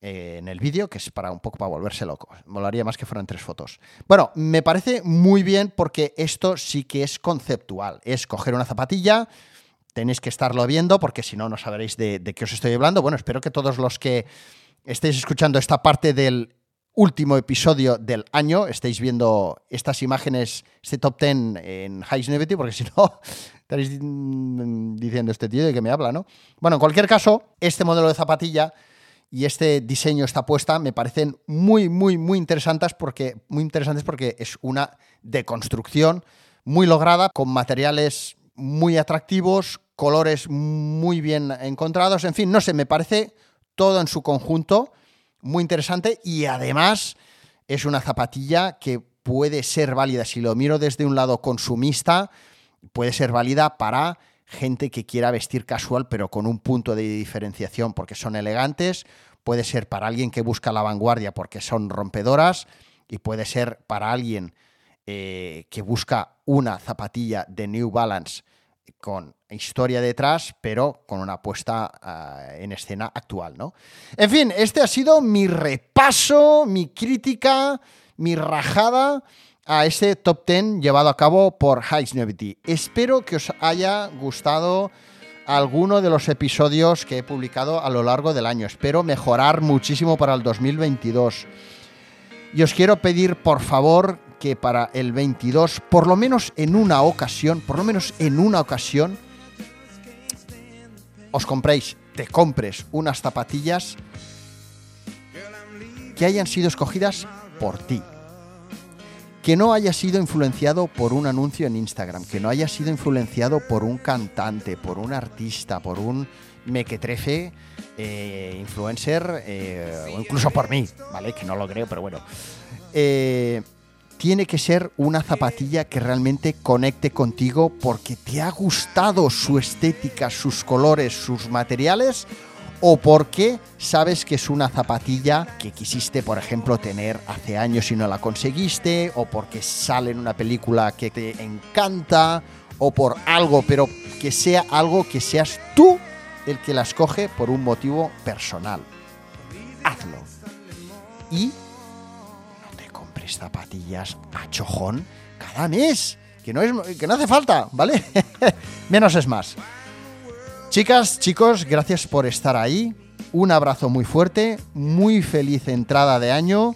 Eh, en el vídeo, que es para un poco para volverse loco. Molaría más que fueran tres fotos. Bueno, me parece muy bien porque esto sí que es conceptual. Es coger una zapatilla, tenéis que estarlo viendo porque si no, no sabréis de, qué os estoy hablando. Bueno, espero que todos los que estéis escuchando esta parte del último episodio del año estéis viendo estas imágenes, este top 10 en High Snevity, porque si no, estaréis diciendo este tío de que me habla, ¿no? Bueno, en cualquier caso, este modelo de zapatilla y este diseño, esta apuesta, me parecen muy, muy, muy interesantes porque, muy interesantes porque es una deconstrucción muy lograda, con materiales muy atractivos, colores muy bien encontrados, en fin, no sé, me parece todo en su conjunto muy interesante y además es una zapatilla que puede ser válida, si lo miro desde un lado consumista, puede ser válida para gente que quiera vestir casual pero con un punto de diferenciación porque son elegantes, puede ser para alguien que busca la vanguardia porque son rompedoras y puede ser para alguien eh, que busca una zapatilla de New Balance con historia detrás, pero con una puesta ah, en escena actual, ¿no? En fin, este ha sido mi repaso, mi crítica, mi rajada a ese top 10 llevado a cabo por High Espero que os haya gustado alguno de los episodios que he publicado a lo largo del año. Espero mejorar muchísimo para el 2022. Y os quiero pedir, por favor, que para el 22, por lo menos en una ocasión, por lo menos en una ocasión, os compréis, te compres unas zapatillas que hayan sido escogidas por ti que no haya sido influenciado por un anuncio en Instagram, que no haya sido influenciado por un cantante, por un artista, por un mequetrefe eh, influencer eh, o incluso por mí, ¿vale? Que no lo creo, pero bueno. Eh, tiene que ser una zapatilla que realmente conecte contigo porque te ha gustado su estética, sus colores, sus materiales o porque sabes que es una zapatilla que quisiste, por ejemplo, tener hace años y no la conseguiste, o porque sale en una película que te encanta, o por algo, pero que sea algo que seas tú el que la escoge por un motivo personal. Hazlo. Y zapatillas a chojón cada mes, que no, es, que no hace falta, ¿vale? Menos es más. Chicas, chicos, gracias por estar ahí. Un abrazo muy fuerte, muy feliz entrada de año.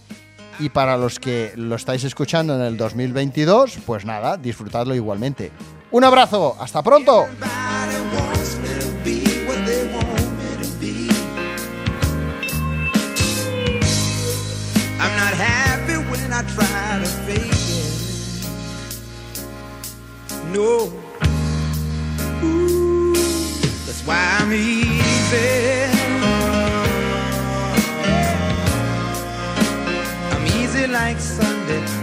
Y para los que lo estáis escuchando en el 2022, pues nada, disfrutadlo igualmente. Un abrazo, hasta pronto. No. Ooh, that's why I'm easy. I'm easy like Sunday.